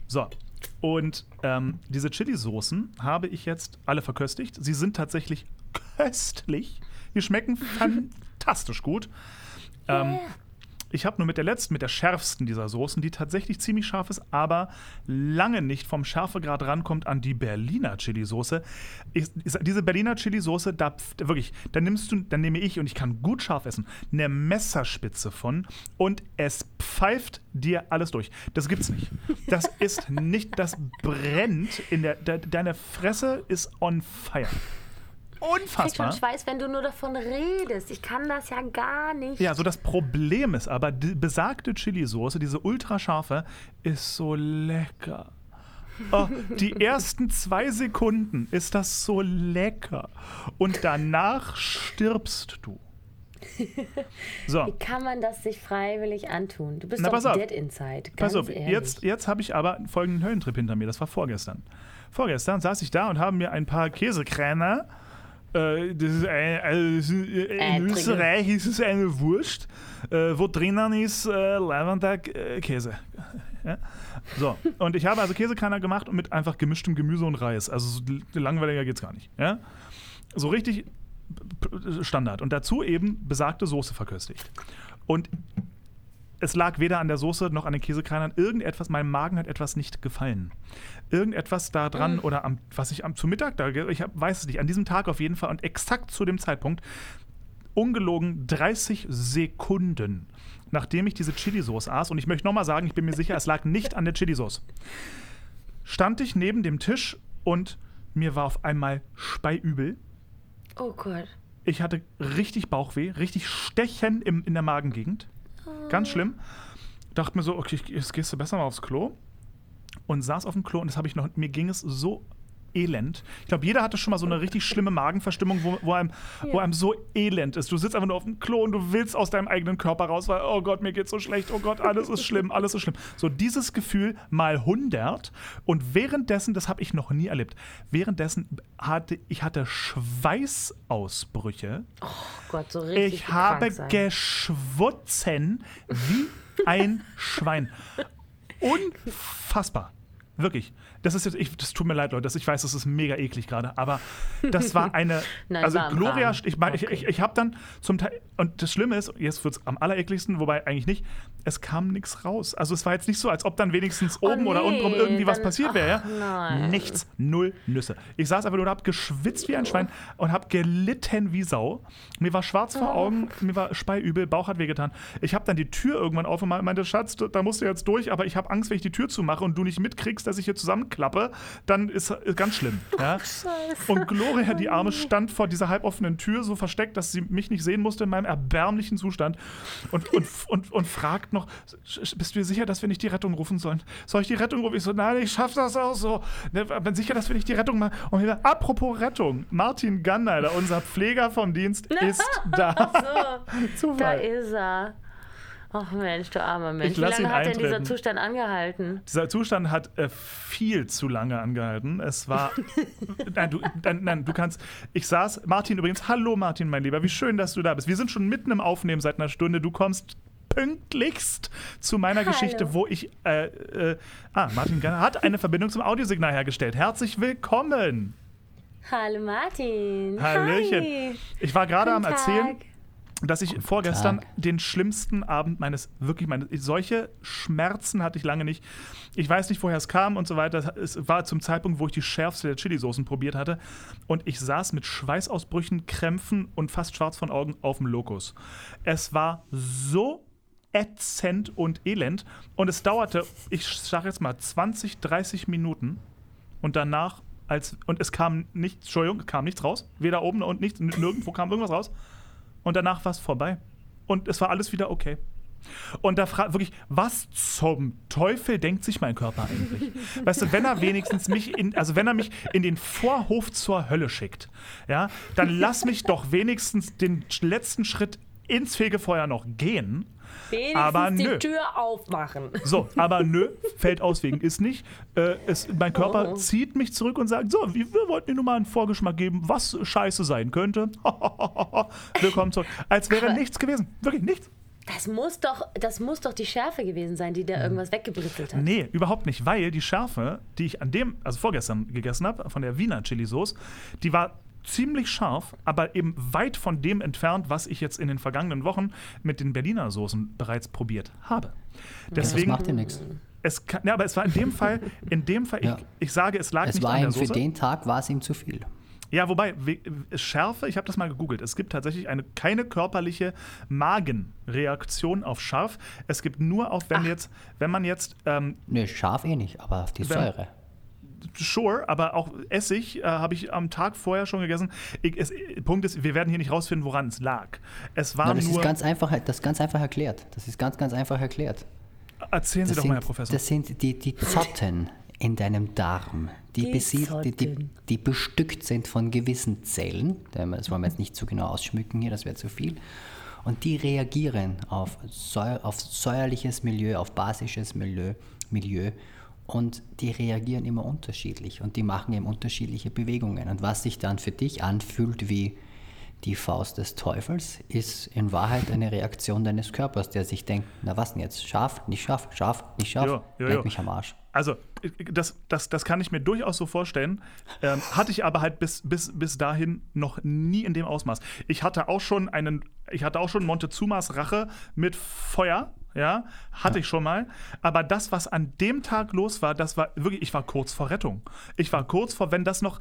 So. Und ähm, diese Chili-Soßen habe ich jetzt alle verköstigt. Sie sind tatsächlich köstlich. Die schmecken fantastisch gut. Ähm, ich habe nur mit der letzten, mit der schärfsten dieser Soßen, die tatsächlich ziemlich scharf ist, aber lange nicht vom Schärfegrad rankommt an die Berliner Chili-Soße. Diese Berliner Chili-Soße, da wirklich, da nimmst du, dann nehme ich und ich kann gut scharf essen, eine Messerspitze von und es pfeift dir alles durch. Das gibt's nicht. Das ist nicht, das brennt in der, de, deine Fresse ist on fire. Unfassbar. Ich schon Schweiß, wenn du nur davon redest. Ich kann das ja gar nicht. Ja, so das Problem ist aber, die besagte Chili-Soße, diese ultrascharfe, ist so lecker. Oh, die ersten zwei Sekunden ist das so lecker. Und danach stirbst du. So. Wie kann man das sich freiwillig antun? Du bist Na, doch dead inside. pass auf, ehrlich. jetzt, jetzt habe ich aber folgenden Höllentrip hinter mir. Das war vorgestern. Vorgestern saß ich da und habe mir ein paar Käsekräner äh, das ist ein, also in Österreich ist es eine Wurst, äh, wo drinnen ist äh, Lavender-Käse. Ja? So, und ich habe also Käsekreiner gemacht und mit einfach gemischtem Gemüse und Reis. Also so langweiliger geht es gar nicht. Ja? So richtig Standard. Und dazu eben besagte Soße verköstigt. Und es lag weder an der Soße noch an den Käsekreinern. Irgendetwas, meinem Magen hat etwas nicht gefallen. Irgendetwas da dran mhm. oder am, was ich am, zu Mittag da, ich hab, weiß es nicht, an diesem Tag auf jeden Fall und exakt zu dem Zeitpunkt, ungelogen 30 Sekunden, nachdem ich diese Chili-Sauce aß, und ich möchte nochmal sagen, ich bin mir sicher, es lag nicht an der Chili-Sauce, stand ich neben dem Tisch und mir war auf einmal speiübel. Oh Gott. Ich hatte richtig Bauchweh, richtig Stechen im, in der Magengegend. Ganz schlimm. Dachte mir so, okay, jetzt gehst du besser mal aufs Klo. Und saß auf dem Klo und das habe ich noch, mir ging es so elend. Ich glaube, jeder hatte schon mal so eine richtig schlimme Magenverstimmung, wo, wo, einem, ja. wo einem so elend ist. Du sitzt einfach nur auf dem Klo und du willst aus deinem eigenen Körper raus, weil, oh Gott, mir geht's so schlecht, oh Gott, alles ist schlimm, alles ist schlimm. So dieses Gefühl mal 100 und währenddessen, das habe ich noch nie erlebt, währenddessen hatte ich hatte Schweißausbrüche. Oh Gott, so richtig Ich habe geschwutzen wie ein Schwein. unfassbar. Wirklich. Das ist jetzt, ich, das tut mir leid, Leute, das, ich weiß, das ist mega eklig gerade, aber das war eine, Nein, also war Gloria, ich, mein, ich, Okay. ich, ich habe dann zum Teil, und das Schlimme ist, jetzt wird es am allerekligsten, wobei eigentlich nicht, es kam nichts raus. Also es war jetzt nicht so, als ob dann wenigstens oben oder Oh nee, untenrum irgendwie was passiert wäre. ja? Nichts, null Nüsse. Ich saß einfach nur, hab geschwitzt wie ein Schwein und hab gelitten wie Sau. Mir war schwarz Oh. vor Augen, mir war speiübel, Bauch hat wehgetan. Ich habe dann die Tür irgendwann auf und meinte, Schatz, da musst du jetzt durch, aber ich habe Angst, wenn ich die Tür zumache und du nicht mitkriegst, dass ich hier zusammenklappe, dann ist, ist ganz schlimm. Ja? Und Gloria, die Arme, stand vor dieser halboffenen Tür so versteckt, dass sie mich nicht sehen musste in meinem erbärmlichen Zustand und, und, und, und fragt noch, bist du dir sicher, dass wir nicht die Rettung rufen sollen? Soll ich die Rettung rufen? Ich so, nein, ich schaff das auch so. Ne, bin sicher, dass wir nicht die Rettung machen. Und wieder, apropos Rettung, Martin Ganneider, unser Pfleger vom Dienst, ist da. So, da ist er. Ach Mensch, du armer Mensch. Ich Wie lange hat denn dieser. Zustand angehalten? Dieser Zustand hat äh, viel zu lange angehalten. Es war. nein, du, nein, nein, du kannst. Ich saß. Martin übrigens. Hallo, Martin, mein Lieber. Wie schön, dass du da bist. Wir sind schon mitten im Aufnehmen seit einer Stunde. Du kommst pünktlichst zu meiner Hallo. Geschichte, wo ich. Äh, äh, ah, Martin Ganner hat eine Verbindung zum Audiosignal hergestellt. Herzlich willkommen. Hallo Martin. Hallöchen. Hi. Ich war gerade am Guten Erzählen Tag. dass ich vorgestern Tag. den schlimmsten Abend meines, wirklich meines, solche Schmerzen hatte ich lange nicht. Ich weiß nicht, woher es kam und so weiter. Es war zum Zeitpunkt, wo ich die schärfste der Chilisoßen probiert hatte. Und ich saß mit Schweißausbrüchen, Krämpfen und fast schwarz von Augen auf dem Lokus. Es war so ätzend und elend. Und es dauerte, ich sage jetzt mal, 20, 30 Minuten. Und danach, als, und es kam nichts, Entschuldigung, es kam nichts raus. Weder oben und nichts, nirgendwo kam irgendwas raus. Und danach war es vorbei. Und es war alles wieder okay. Und da fragt wirklich, was zum Teufel denkt sich mein Körper eigentlich? Weißt du, wenn er wenigstens mich in, also wenn er mich in den Vorhof zur Hölle schickt, ja, dann lass mich doch wenigstens den letzten Schritt ins Fegefeuer noch gehen. Wenigstens Aber die nö. Tür aufmachen. So, aber nö, fällt aus wegen ist nicht. Äh, es, mein Körper Oh. zieht mich zurück und sagt: So, wir, wir wollten dir nur mal einen Vorgeschmack geben, was scheiße sein könnte. Willkommen zurück. Als wäre Aber- nichts gewesen. Wirklich nichts. Das muss doch, das muss doch die Schärfe gewesen sein, die da irgendwas weggebritzelt hat. Nee, überhaupt nicht, weil die Schärfe, die ich an dem, also vorgestern gegessen habe, von der Wiener Chili-Sauce, die war ziemlich scharf, aber eben weit von dem entfernt, was ich jetzt in den vergangenen Wochen mit den Berliner Soßen bereits probiert habe. Das Deswegen, macht ja nichts. es kann, ja, aber es war in dem Fall, in dem Fall, Ja. ich, ich sage, es lag Es nicht war an der ihm für Soße. den Tag war es ihm zu viel. Ja, wobei, we- Schärfe, ich habe das mal gegoogelt. Es gibt tatsächlich eine, keine körperliche Magenreaktion auf scharf. Es gibt nur auf, wenn jetzt, wenn man jetzt ähm, Nö, scharf eh nicht, aber auf die Wenn- Säure. Sure, aber auch Essig äh, habe ich am Tag vorher schon gegessen. Ich, es, Punkt ist, wir werden hier nicht rausfinden, woran es lag. Es war Na, das nur. ist ganz einfach, das ist ganz einfach erklärt. Das ist ganz, ganz einfach erklärt. erzählen Sie Das doch mal, Herr sind, Professor. das sind die, die Zotten in deinem Darm, die, Die besied, die, die, die bestückt sind von gewissen Zellen. Das wollen wir jetzt nicht zu genau ausschmücken hier, das wäre zu viel. Und die reagieren auf, säu auf säuerliches Milieu, auf basisches Milieu, Milieu. Und die reagieren immer unterschiedlich und die machen eben unterschiedliche Bewegungen. Und was sich dann für dich anfühlt wie die Faust des Teufels, ist in Wahrheit eine Reaktion deines Körpers, der sich denkt, na was denn jetzt? Scharf, nicht scharf, scharf, nicht scharf, Jo, jo, jo. mich am Arsch. Also, das, das, das kann ich mir durchaus so vorstellen. Ähm, hatte ich aber halt bis, bis, bis dahin noch nie in dem Ausmaß. Ich hatte auch schon einen, ich hatte auch schon Montezumas Rache mit Feuer. Ja, hatte ich schon mal. Aber das, was an dem Tag los war, das war wirklich, ich war kurz vor Rettung. Ich war kurz vor, wenn das noch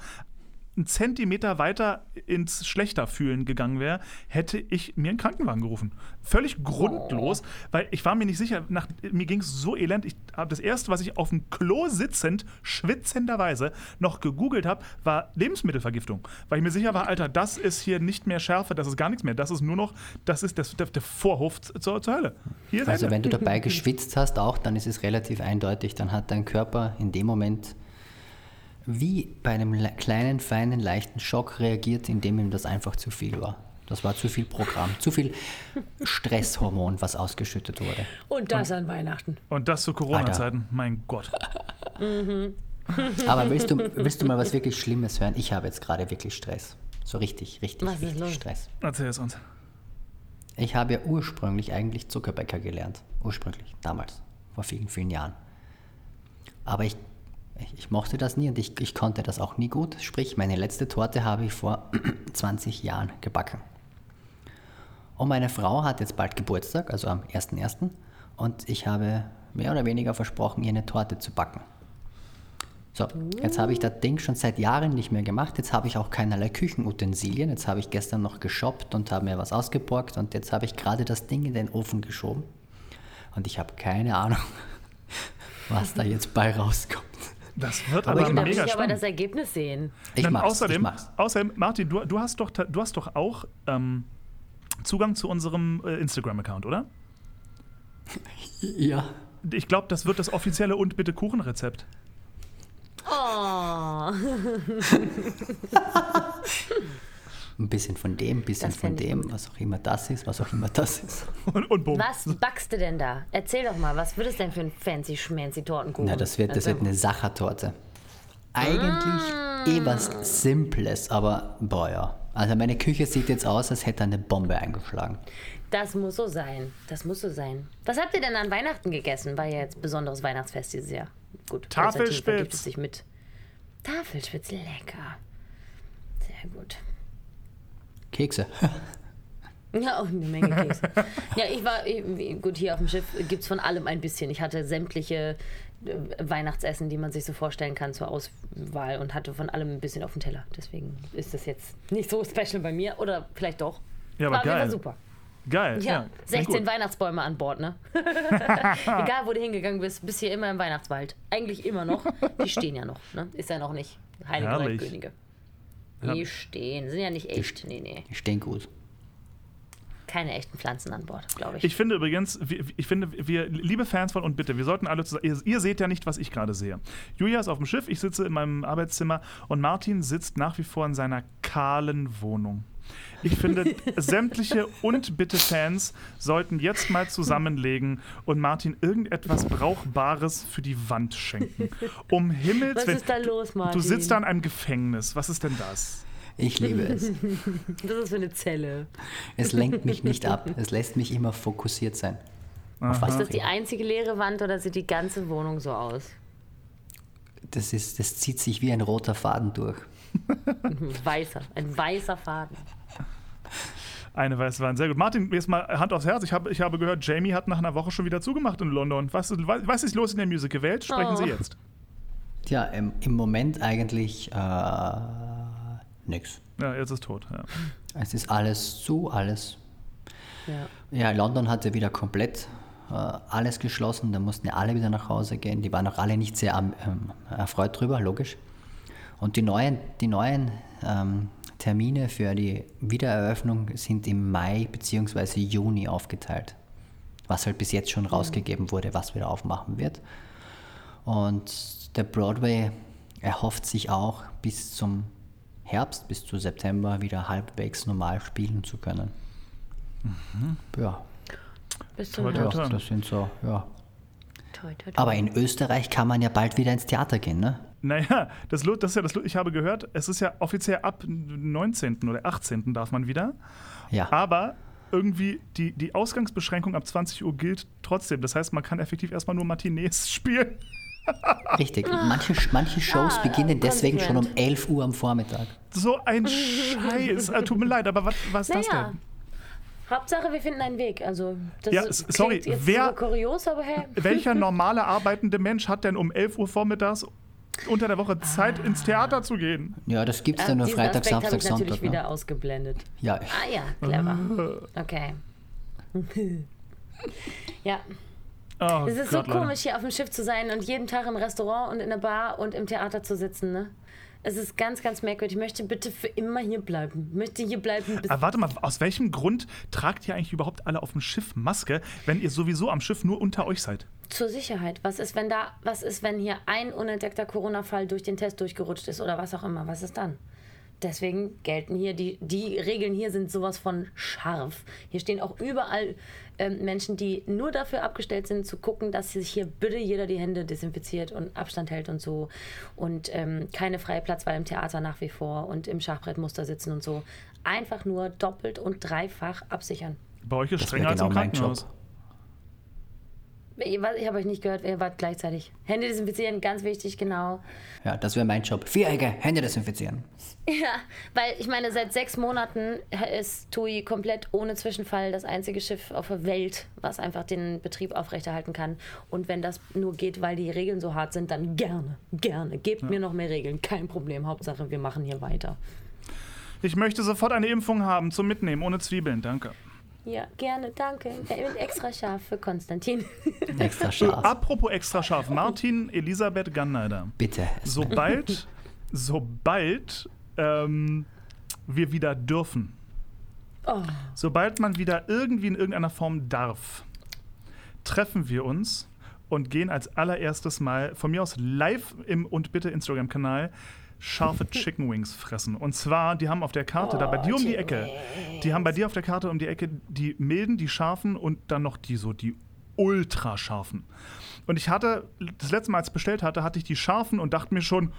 einen Zentimeter weiter ins Schlechterfühlen gegangen wäre, hätte ich mir einen Krankenwagen gerufen. Völlig grundlos, weil ich war mir nicht sicher, nach, mir ging es so elend. Ich habe das erste, was ich auf dem Klo sitzend, schwitzenderweise noch gegoogelt habe, war Lebensmittelvergiftung. Weil ich mir sicher war, Alter, das ist hier nicht mehr Schärfe, das ist gar nichts mehr. Das ist nur noch, das ist das, der, der Vorhof zur, zur Hölle. Hier ist Also Ende. wenn du dabei geschwitzt hast auch, dann ist es relativ eindeutig, dann hat dein Körper in dem Moment wie bei einem le- kleinen, feinen, leichten Schock reagiert, indem ihm das einfach zu viel war. Das war zu viel Programm, zu viel Stresshormon, was ausgeschüttet wurde. Und das an Weihnachten. Und das zu Corona-Zeiten, mein Gott. Aber willst du, willst du mal was wirklich Schlimmes hören? Ich habe jetzt gerade wirklich Stress. So richtig, richtig, Was richtig? Stress. Erzähl es uns. Ich habe ja ursprünglich eigentlich Zuckerbäcker gelernt. Ursprünglich, damals, vor vielen, vielen Jahren. Aber ich, ich, mochte das nie und ich, ich konnte das auch nie gut. Sprich, meine letzte Torte habe ich vor 20 Jahren gebacken. Und meine Frau hat jetzt bald Geburtstag, also am 1.1. Und ich habe mehr oder weniger versprochen, ihr eine Torte zu backen. So, jetzt habe ich das Ding schon seit Jahren nicht mehr gemacht. Jetzt habe ich auch keinerlei Küchenutensilien. Jetzt habe ich gestern noch geshoppt und habe mir was ausgeborgt und jetzt habe ich gerade das Ding in den Ofen geschoben. Und ich habe keine Ahnung, was da jetzt bei rauskommt. Das wird Aber aber, ich mega ich aber spannend. das Ergebnis sehen. Ich Dann mach's, außerdem, ich mach's. außerdem, Martin, du, du, hast doch, du hast doch auch ähm, Zugang zu unserem äh, Instagram-Account, oder? Ja. Ich glaube, das wird das offizielle und bitte Kuchenrezept. Oh. Ein bisschen von dem, ein bisschen Das von dem, was auch immer das ist, was auch immer das ist. Und, und bumm. Was backst du denn da? Erzähl doch mal, was wird es denn für ein fancy schmancy Tortenkuchen? Na, das wird, das Also, wird eine Sachertorte. Eigentlich eh was Simples, aber boah ja. Also meine Küche sieht jetzt aus, als hätte eine Bombe eingeschlagen. Das muss so sein. Das muss so sein. Was habt ihr denn an Weihnachten gegessen? War ja jetzt besonderes Weihnachtsfest dieses Jahr. Gut, Tafelspitz. Sich mit. Tafelspitz, lecker. Sehr gut. Kekse. Ja, auch eine Menge Kekse. ja, ich war, ich- gut, hier auf dem Schiff gibt es von allem ein bisschen. Ich hatte sämtliche äh, Weihnachtsessen, die man sich so vorstellen kann zur Auswahl und hatte von allem ein bisschen auf dem Teller. Deswegen ist das jetzt nicht so special bei mir. Oder vielleicht doch. Ja, aber War geil. super. Geil. Ja, Ja, klingt 16 gut. Weihnachtsbäume an Bord, ne? Egal, wo du hingegangen bist, bist hier immer im Weihnachtswald. Eigentlich immer noch. Die stehen ja noch, ne? Ist ja noch nicht Heilige Herrlich. Könige. Ja. Die stehen, sind ja nicht echt. Nee, nee. Die stehen gut. Keine echten Pflanzen an Bord, glaube ich. Ich finde übrigens, wir- ich finde, wir, liebe Fans von und bitte, wir sollten alle zusammen, ihr, ihr seht ja nicht, was ich gerade sehe. Julia ist auf dem Schiff, ich sitze in meinem Arbeitszimmer und Martin sitzt nach wie vor in seiner kahlen Wohnung. Ich finde, sämtliche und bitte Fans sollten jetzt mal zusammenlegen und Martin irgendetwas Brauchbares für die Wand schenken. Um Himmels Was ist da los, Du Martin? sitzt da in einem Gefängnis. Was ist denn das? Ich liebe es. Das ist für eine Zelle. Es lenkt mich nicht ab. Es lässt mich immer fokussiert sein. Ist das die einzige leere Wand oder sieht die ganze Wohnung so aus? Das, ist, das zieht sich wie ein roter Faden durch. Weißer, ein weißer Faden. Eine weiße Wand. Sehr gut. Martin, jetzt mal Hand aufs Herz. Ich habe, ich habe gehört, Jamie hat nach einer Woche schon wieder zugemacht in London. Was, ist- was ist los in der Musical-Welt? Sprechen Oh. Sie jetzt. Tja, im, im Moment eigentlich äh, nix. Ja, jetzt ist tot. Ja. Es ist alles zu, alles. Ja. Ja, London hatte wieder komplett äh, alles geschlossen. Da mussten ja alle wieder nach Hause gehen. Die waren auch alle nicht sehr ähm, erfreut drüber, logisch. Und die neuen, die neuen ähm, Termine für die Wiedereröffnung sind im Mai bzw. Juni aufgeteilt. Was halt bis jetzt schon rausgegeben wurde, was wieder aufmachen wird. Und der Broadway erhofft sich auch bis zum Herbst, bis zu September wieder halbwegs normal spielen zu können. Ja, Bis zum Toi, toi, ja, Herbst. toi. das sind so, ja. Toi, toi, toi. Aber in Österreich kann man ja bald wieder ins Theater gehen, ne? Naja, das, das ist ja das, ich habe gehört, es ist ja offiziell ab 19. oder 18. darf man wieder. Ja. Aber irgendwie die, die Ausgangsbeschränkung ab 20 Uhr gilt trotzdem. Das heißt, man kann effektiv erstmal nur Matinees spielen. Richtig. Manche, manche Shows Ah, beginnen deswegen schon um konsequent. 11 Uhr am Vormittag. So ein Scheiß. Äh, tut mir leid, aber was, was ist das Naja. denn? Hauptsache, wir finden einen Weg. Also, das Ja, sorry, jetzt wer- kurios, aber hey. Welcher normale arbeitende Mensch hat denn um 11 Uhr vormittags unter der Woche Zeit, ins Theater zu gehen? Ja, das gibt's Äh, dann nur diesen Freitag, Aspekt Samstag, ich natürlich Sonntag. wieder Ne? ausgeblendet. Ja, Ah ja, clever. Okay. ja, Oh, es ist Gott, so Leute. komisch, hier auf dem Schiff zu sein und jeden Tag im Restaurant und in der Bar und im Theater zu sitzen, ne? Es ist ganz, ganz merkwürdig. Ich möchte bitte für immer hier bleiben. Ich möchte hier bleiben bis Aber warte mal, aus welchem Grund tragt ihr eigentlich überhaupt alle auf dem Schiff Maske, wenn ihr sowieso am Schiff nur unter euch seid? zur Sicherheit. Was ist, wenn da, was ist, wenn hier ein unentdeckter Corona-Fall durch den Test durchgerutscht ist oder was auch immer? Was ist dann? Deswegen gelten hier, die, die Regeln hier sind sowas von scharf. Hier stehen auch überall ähm, Menschen, die nur dafür abgestellt sind, zu gucken, dass sich hier bitte jeder die Hände desinfiziert und Abstand hält und so. Und ähm, keine freie Platzwahl im Theater nach wie vor und im Schachbrettmuster sitzen und so. Einfach nur doppelt und dreifach absichern. Bei euch ist das strenger wäre als genau im mein Krankenhaus. Job. Ich habe euch nicht gehört, ihr wart gleichzeitig. Hände desinfizieren, ganz wichtig, genau. Ja, das wäre mein Job. Vierecke, Hände desinfizieren. Ja, weil ich meine, seit sechs Monaten ist TUI komplett ohne Zwischenfall das einzige Schiff auf der Welt, was einfach den Betrieb aufrechterhalten kann. Und wenn das nur geht, weil die Regeln so hart sind, dann gerne, gerne. Gebt mir noch mehr Regeln, kein Problem. Hauptsache, wir machen hier weiter. Ich möchte sofort eine Impfung haben zum Mitnehmen, ohne Zwiebeln, danke. Ja, gerne, danke. Und extra scharf für Konstantin. Extra scharf. Apropos extra scharf, Martin Elisabeth Ganneider. Bitte. Sobald, sobald ähm, wir wieder dürfen, Oh. sobald man wieder irgendwie in irgendeiner Form darf, treffen wir uns und gehen als allererstes Mal von mir aus live im und bitte Instagram-Kanal scharfe Chicken Wings fressen. Und zwar, die haben auf der Karte da bei dir um die Ecke, die haben bei dir auf der Karte um die Ecke die milden, die scharfen und dann noch die so, die ultra scharfen. Und ich hatte, das letzte Mal, als ich bestellt hatte, hatte ich die scharfen und dachte mir schon,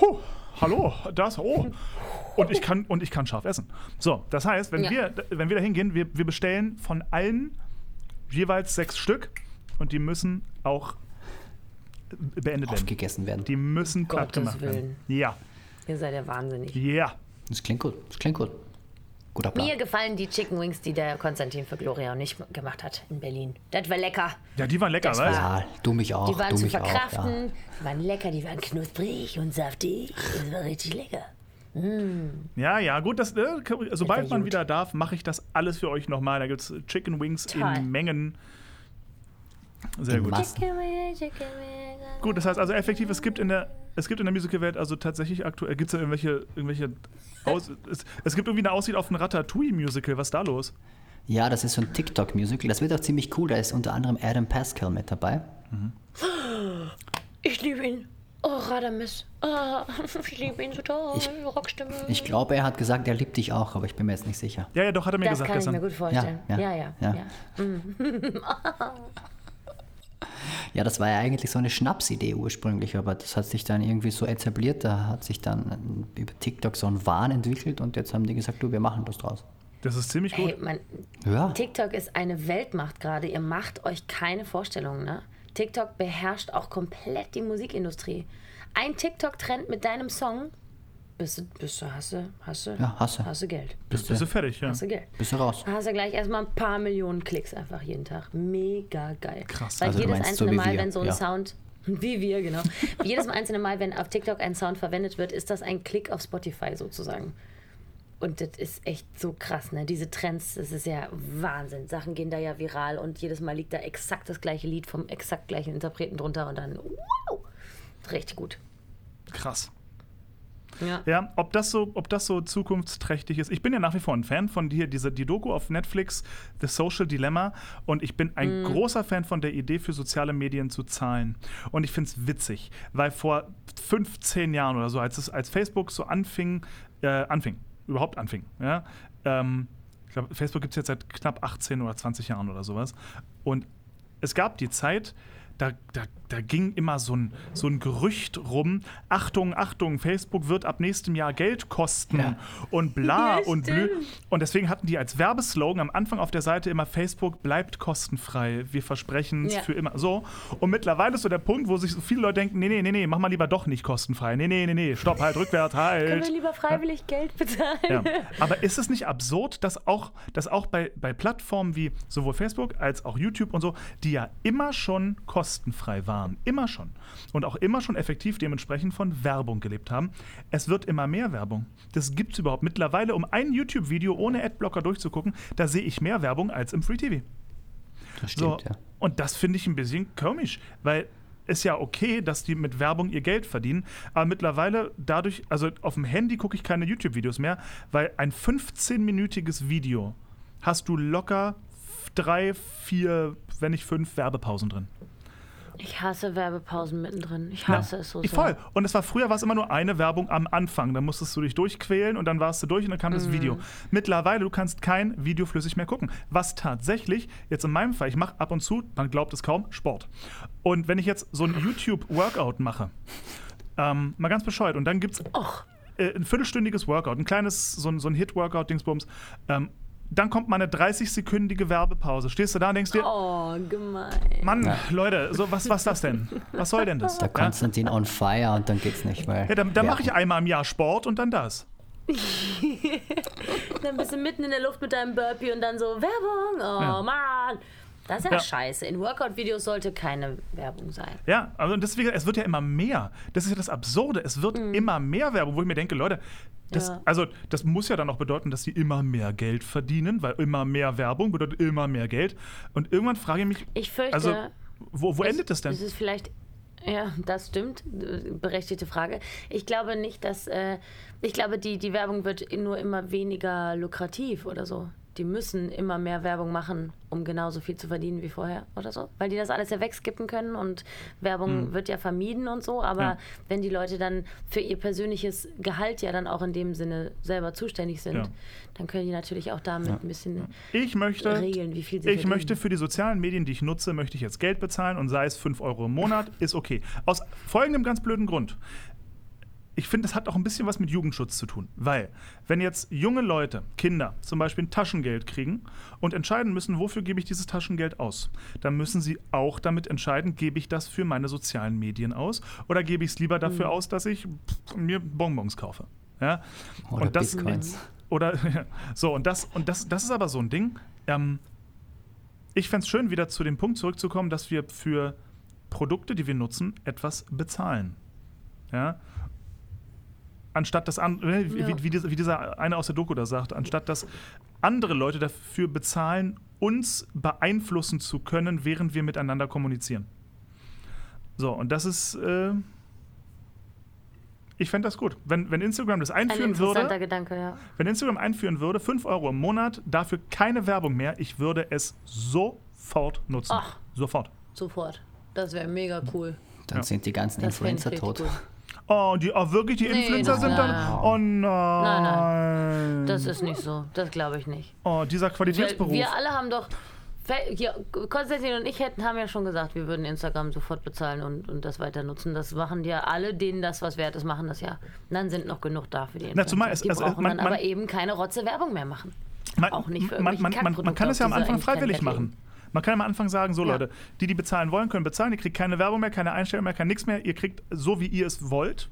Huh, hallo, das, oh. Und ich kann, und ich kann scharf essen. So, das heißt, wenn, Ja. wir, wenn wir da hingehen, wir, wir bestellen von allen jeweils sechs Stück und die müssen auch beendet werden. Aufgegessen werden. Die müssen platt gemacht werden. Ja, Ihr seid ja wahnsinnig. ja. Das klingt gut. Das klingt gut. Guter Plan. Mir gefallen die Chicken Wings, die der Konstantin für Gloria und ich gemacht hat in Berlin. Das war lecker. Ja, die waren lecker, Das weißt du? war- Ja, du mich auch. Die waren du zu mich verkraften, Auch, ja. die waren lecker, die waren knusprig und saftig. Das war richtig lecker. Ja, ja, gut, das, äh, sobald war man gut. wieder darf, mache ich das alles für euch nochmal. Da gibt es Chicken Wings Toll. in Mengen. Sehr In gut. Massen. Gut, das heißt also effektiv, es gibt in der, es gibt in der Musicalwelt also tatsächlich aktuell, gibt es da irgendwelche, irgendwelche Aus, es, es gibt irgendwie eine Aussicht auf ein Ratatouille-Musical, was ist da los? Ja, das ist so ein TikTok-Musical. Das wird auch ziemlich cool. Da ist unter anderem Adam Pascal mit dabei. Ich liebe ihn. Oh, Radames. Oh, ich liebe ihn so toll. Ich- Rockstimme. Ich glaube, er hat gesagt, er liebt dich auch, aber ich bin mir jetzt nicht sicher. Ja, ja, doch, hat er mir das gesagt kann ich mir gestern. gut vorstellen. Ja, Ja, ja, ja, ja. ja. Ja, das war ja eigentlich so eine Schnapsidee ursprünglich, aber das hat sich dann irgendwie so etabliert. Da hat sich dann über TikTok so ein Wahn entwickelt und jetzt haben die gesagt, du, wir machen das draus. Das ist ziemlich gut. Hey, man, Ja, TikTok ist eine Weltmacht gerade. Ihr macht euch keine Vorstellungen, ne? TikTok beherrscht auch komplett die Musikindustrie. Ein TikTok-Trend mit deinem Song, bist du, bist du, hast du, hast du, Ja, hast du. hast du Geld. bist Bist du fertig, ja. Hast du Geld. bist du raus. Hast du gleich erstmal ein paar Millionen Klicks einfach jeden Tag. Mega geil. Krass. Weil Also jedes meinst so einzelne wie Mal, wir, wenn so ein ja. Sound, wie wir, genau. jedes einzelne Mal, wenn auf TikTok ein Sound verwendet wird, ist das ein Klick auf Spotify sozusagen. Und das ist echt so krass, ne? Diese Trends, das ist ja Wahnsinn. Sachen gehen da ja viral und jedes Mal liegt da exakt das gleiche Lied vom exakt gleichen Interpreten drunter und dann, wow, richtig gut. Krass. Ja. Ja, ob das so, ob das so zukunftsträchtig ist. Ich bin ja nach wie vor ein Fan von dir, diese die Doku auf Netflix, The Social Dilemma, und ich bin ein großer Fan von der Idee, für soziale Medien zu zahlen. Und ich finde es witzig, weil vor 15 Jahren oder so, als es als Facebook so anfing, äh, anfing, überhaupt anfing, ja, ähm, ich glaube, Facebook gibt es jetzt seit knapp 18 oder 20 Jahren oder sowas. Und es gab die Zeit, da, da, da ging immer so ein, so ein Gerücht rum, Achtung, Achtung, Facebook wird ab nächstem Jahr Geld kosten Ja. und bla Ja, und stimmt. Und deswegen hatten die als Werbeslogan am Anfang auf der Seite immer, Facebook bleibt kostenfrei, wir versprechen es Ja. für immer. So. Und mittlerweile ist so der Punkt, wo sich so viele Leute denken, nee, nee, nee, nee, mach mal lieber doch nicht kostenfrei. Nee, nee, nee, nee, stopp, halt, rückwärts, Können halt. wir lieber freiwillig Geld bezahlen? Ja. Aber ist es nicht absurd, dass auch, dass auch bei, bei Plattformen wie sowohl Facebook als auch YouTube und so, die ja immer schon kostenfrei waren, immer schon und auch immer schon effektiv dementsprechend von Werbung gelebt haben, es wird immer mehr Werbung. Das gibt es überhaupt mittlerweile, um ein YouTube-Video ohne Adblocker durchzugucken, da sehe ich mehr Werbung als im Free TV. Das So, stimmt, ja. Und das finde ich ein bisschen komisch, weil ist ja okay, dass die mit Werbung ihr Geld verdienen, aber mittlerweile dadurch, also auf dem Handy gucke ich keine YouTube-Videos mehr, weil ein 15-minütiges Video hast du locker drei, vier, wenn nicht fünf Werbepausen drin. Ich hasse Werbepausen mittendrin. Ich hasse es so sehr. Voll. Und es war früher war es immer nur eine Werbung am Anfang. Da musstest du dich durchquälen und dann warst du durch und dann kam Mhm. das Video. Mittlerweile, du kannst kein Video flüssig mehr gucken. Was tatsächlich, jetzt in meinem Fall, ich mache ab und zu, man glaubt es kaum, Sport. Und wenn ich jetzt so ein YouTube-Workout mache, ähm, mal ganz bescheuert, und dann gibt es Och, äh, ein viertelstündiges Workout, ein kleines, so ein, so ein Hit-Workout-Dingsbums. Ähm, dann kommt mal eine 30-sekündige Werbepause. Stehst du da und denkst dir, Oh, gemein. Mann, Ja. Leute, so, was was das denn? Was soll denn das? Der Konstantin on fire und dann geht's nicht mehr. Ja, dann, dann mache ich einmal im Jahr Sport und dann das. Dann bist du mitten in der Luft mit deinem Burpee und dann so Werbung. Oh Ja. Mann. Das ist ja, Ja. scheiße. In Workout-Videos sollte keine Werbung sein. Ja, also deswegen, es wird ja immer mehr. Das ist ja das Absurde. Es wird immer mehr Werbung, wo ich mir denke, Leute, das, Mhm. Ja. also, das muss ja dann auch bedeuten, dass sie immer mehr Geld verdienen, weil immer mehr Werbung bedeutet immer mehr Geld. Und irgendwann frage ich mich, Ich fürchte, also, wo, wo endet das denn? Es ist vielleicht, ja, das stimmt, berechtigte Frage. Ich glaube nicht, dass, äh, ich glaube, die, die Werbung wird nur immer weniger lukrativ oder so. Die müssen immer mehr Werbung machen, um genauso viel zu verdienen wie vorher oder so. Weil die das alles ja wegskippen können und Werbung wird ja vermieden und so. Aber. Ja. wenn die Leute dann für ihr persönliches Gehalt ja dann auch in dem Sinne selber zuständig sind, Ja. dann können die natürlich auch damit ein bisschen Ich möchte, regeln, wie viel sie ich verdienen. möchte für die sozialen Medien, die ich nutze, möchte ich jetzt Geld bezahlen und sei es 5 Euro im Monat, ist okay. Aus folgendem ganz blöden Grund. Ich finde, das hat auch ein bisschen was mit Jugendschutz zu tun. Weil, wenn jetzt junge Leute, Kinder, zum Beispiel ein Taschengeld kriegen und entscheiden müssen, wofür gebe ich dieses Taschengeld aus, dann müssen sie auch damit entscheiden, gebe ich das für meine sozialen Medien aus oder gebe ich es lieber dafür aus, dass ich pff, mir Bonbons kaufe. Ja? Oder und das, Bitcoins. oder so, und das, und das, das ist aber so ein Ding. Ähm, ich fände es schön, wieder zu dem Punkt zurückzukommen, dass wir für Produkte, die wir nutzen, etwas bezahlen. Ja? Anstatt dass an, äh, wie, Ja. wie, wie, dieser, wie dieser eine aus der Doku da sagt, anstatt dass andere Leute dafür bezahlen, uns beeinflussen zu können, während wir miteinander kommunizieren. So, und das ist. Äh, ich fände das gut. Wenn, wenn Instagram das Ein einführen interessanter würde, Gedanke, ja. wenn Instagram einführen würde, 5 Euro im Monat, dafür keine Werbung mehr, ich würde es sofort nutzen. Ach. Sofort. Sofort. Das wäre mega cool. Dann Ja. sind die ganzen Das Influencer tot. gut. Oh, die, oh wirklich, die Influencer sind dann. nein. Oh nein. Nein, Das ist nicht so. Das glaube ich nicht. Oh, dieser Wir, Qualitätsberuf. wir alle haben doch. Hier, Konstantin und ich hätten, haben ja schon gesagt, wir würden Instagram sofort bezahlen und, und das weiter nutzen. Das machen ja alle, denen das was wert ist, machen das ja. Und dann sind noch genug da für die Influencer. zumal es- die also, brauchen man- dann man- aber eben keine Rotze Werbung mehr machen. man, auch nicht für man, man, man, kann es ja am Anfang freiwillig machen. Man kann am Anfang sagen, so Ja. Leute, die, die bezahlen wollen, können bezahlen, ihr kriegt keine Werbung mehr, keine Einstellung mehr, kein nix mehr, ihr kriegt so, wie ihr es wollt.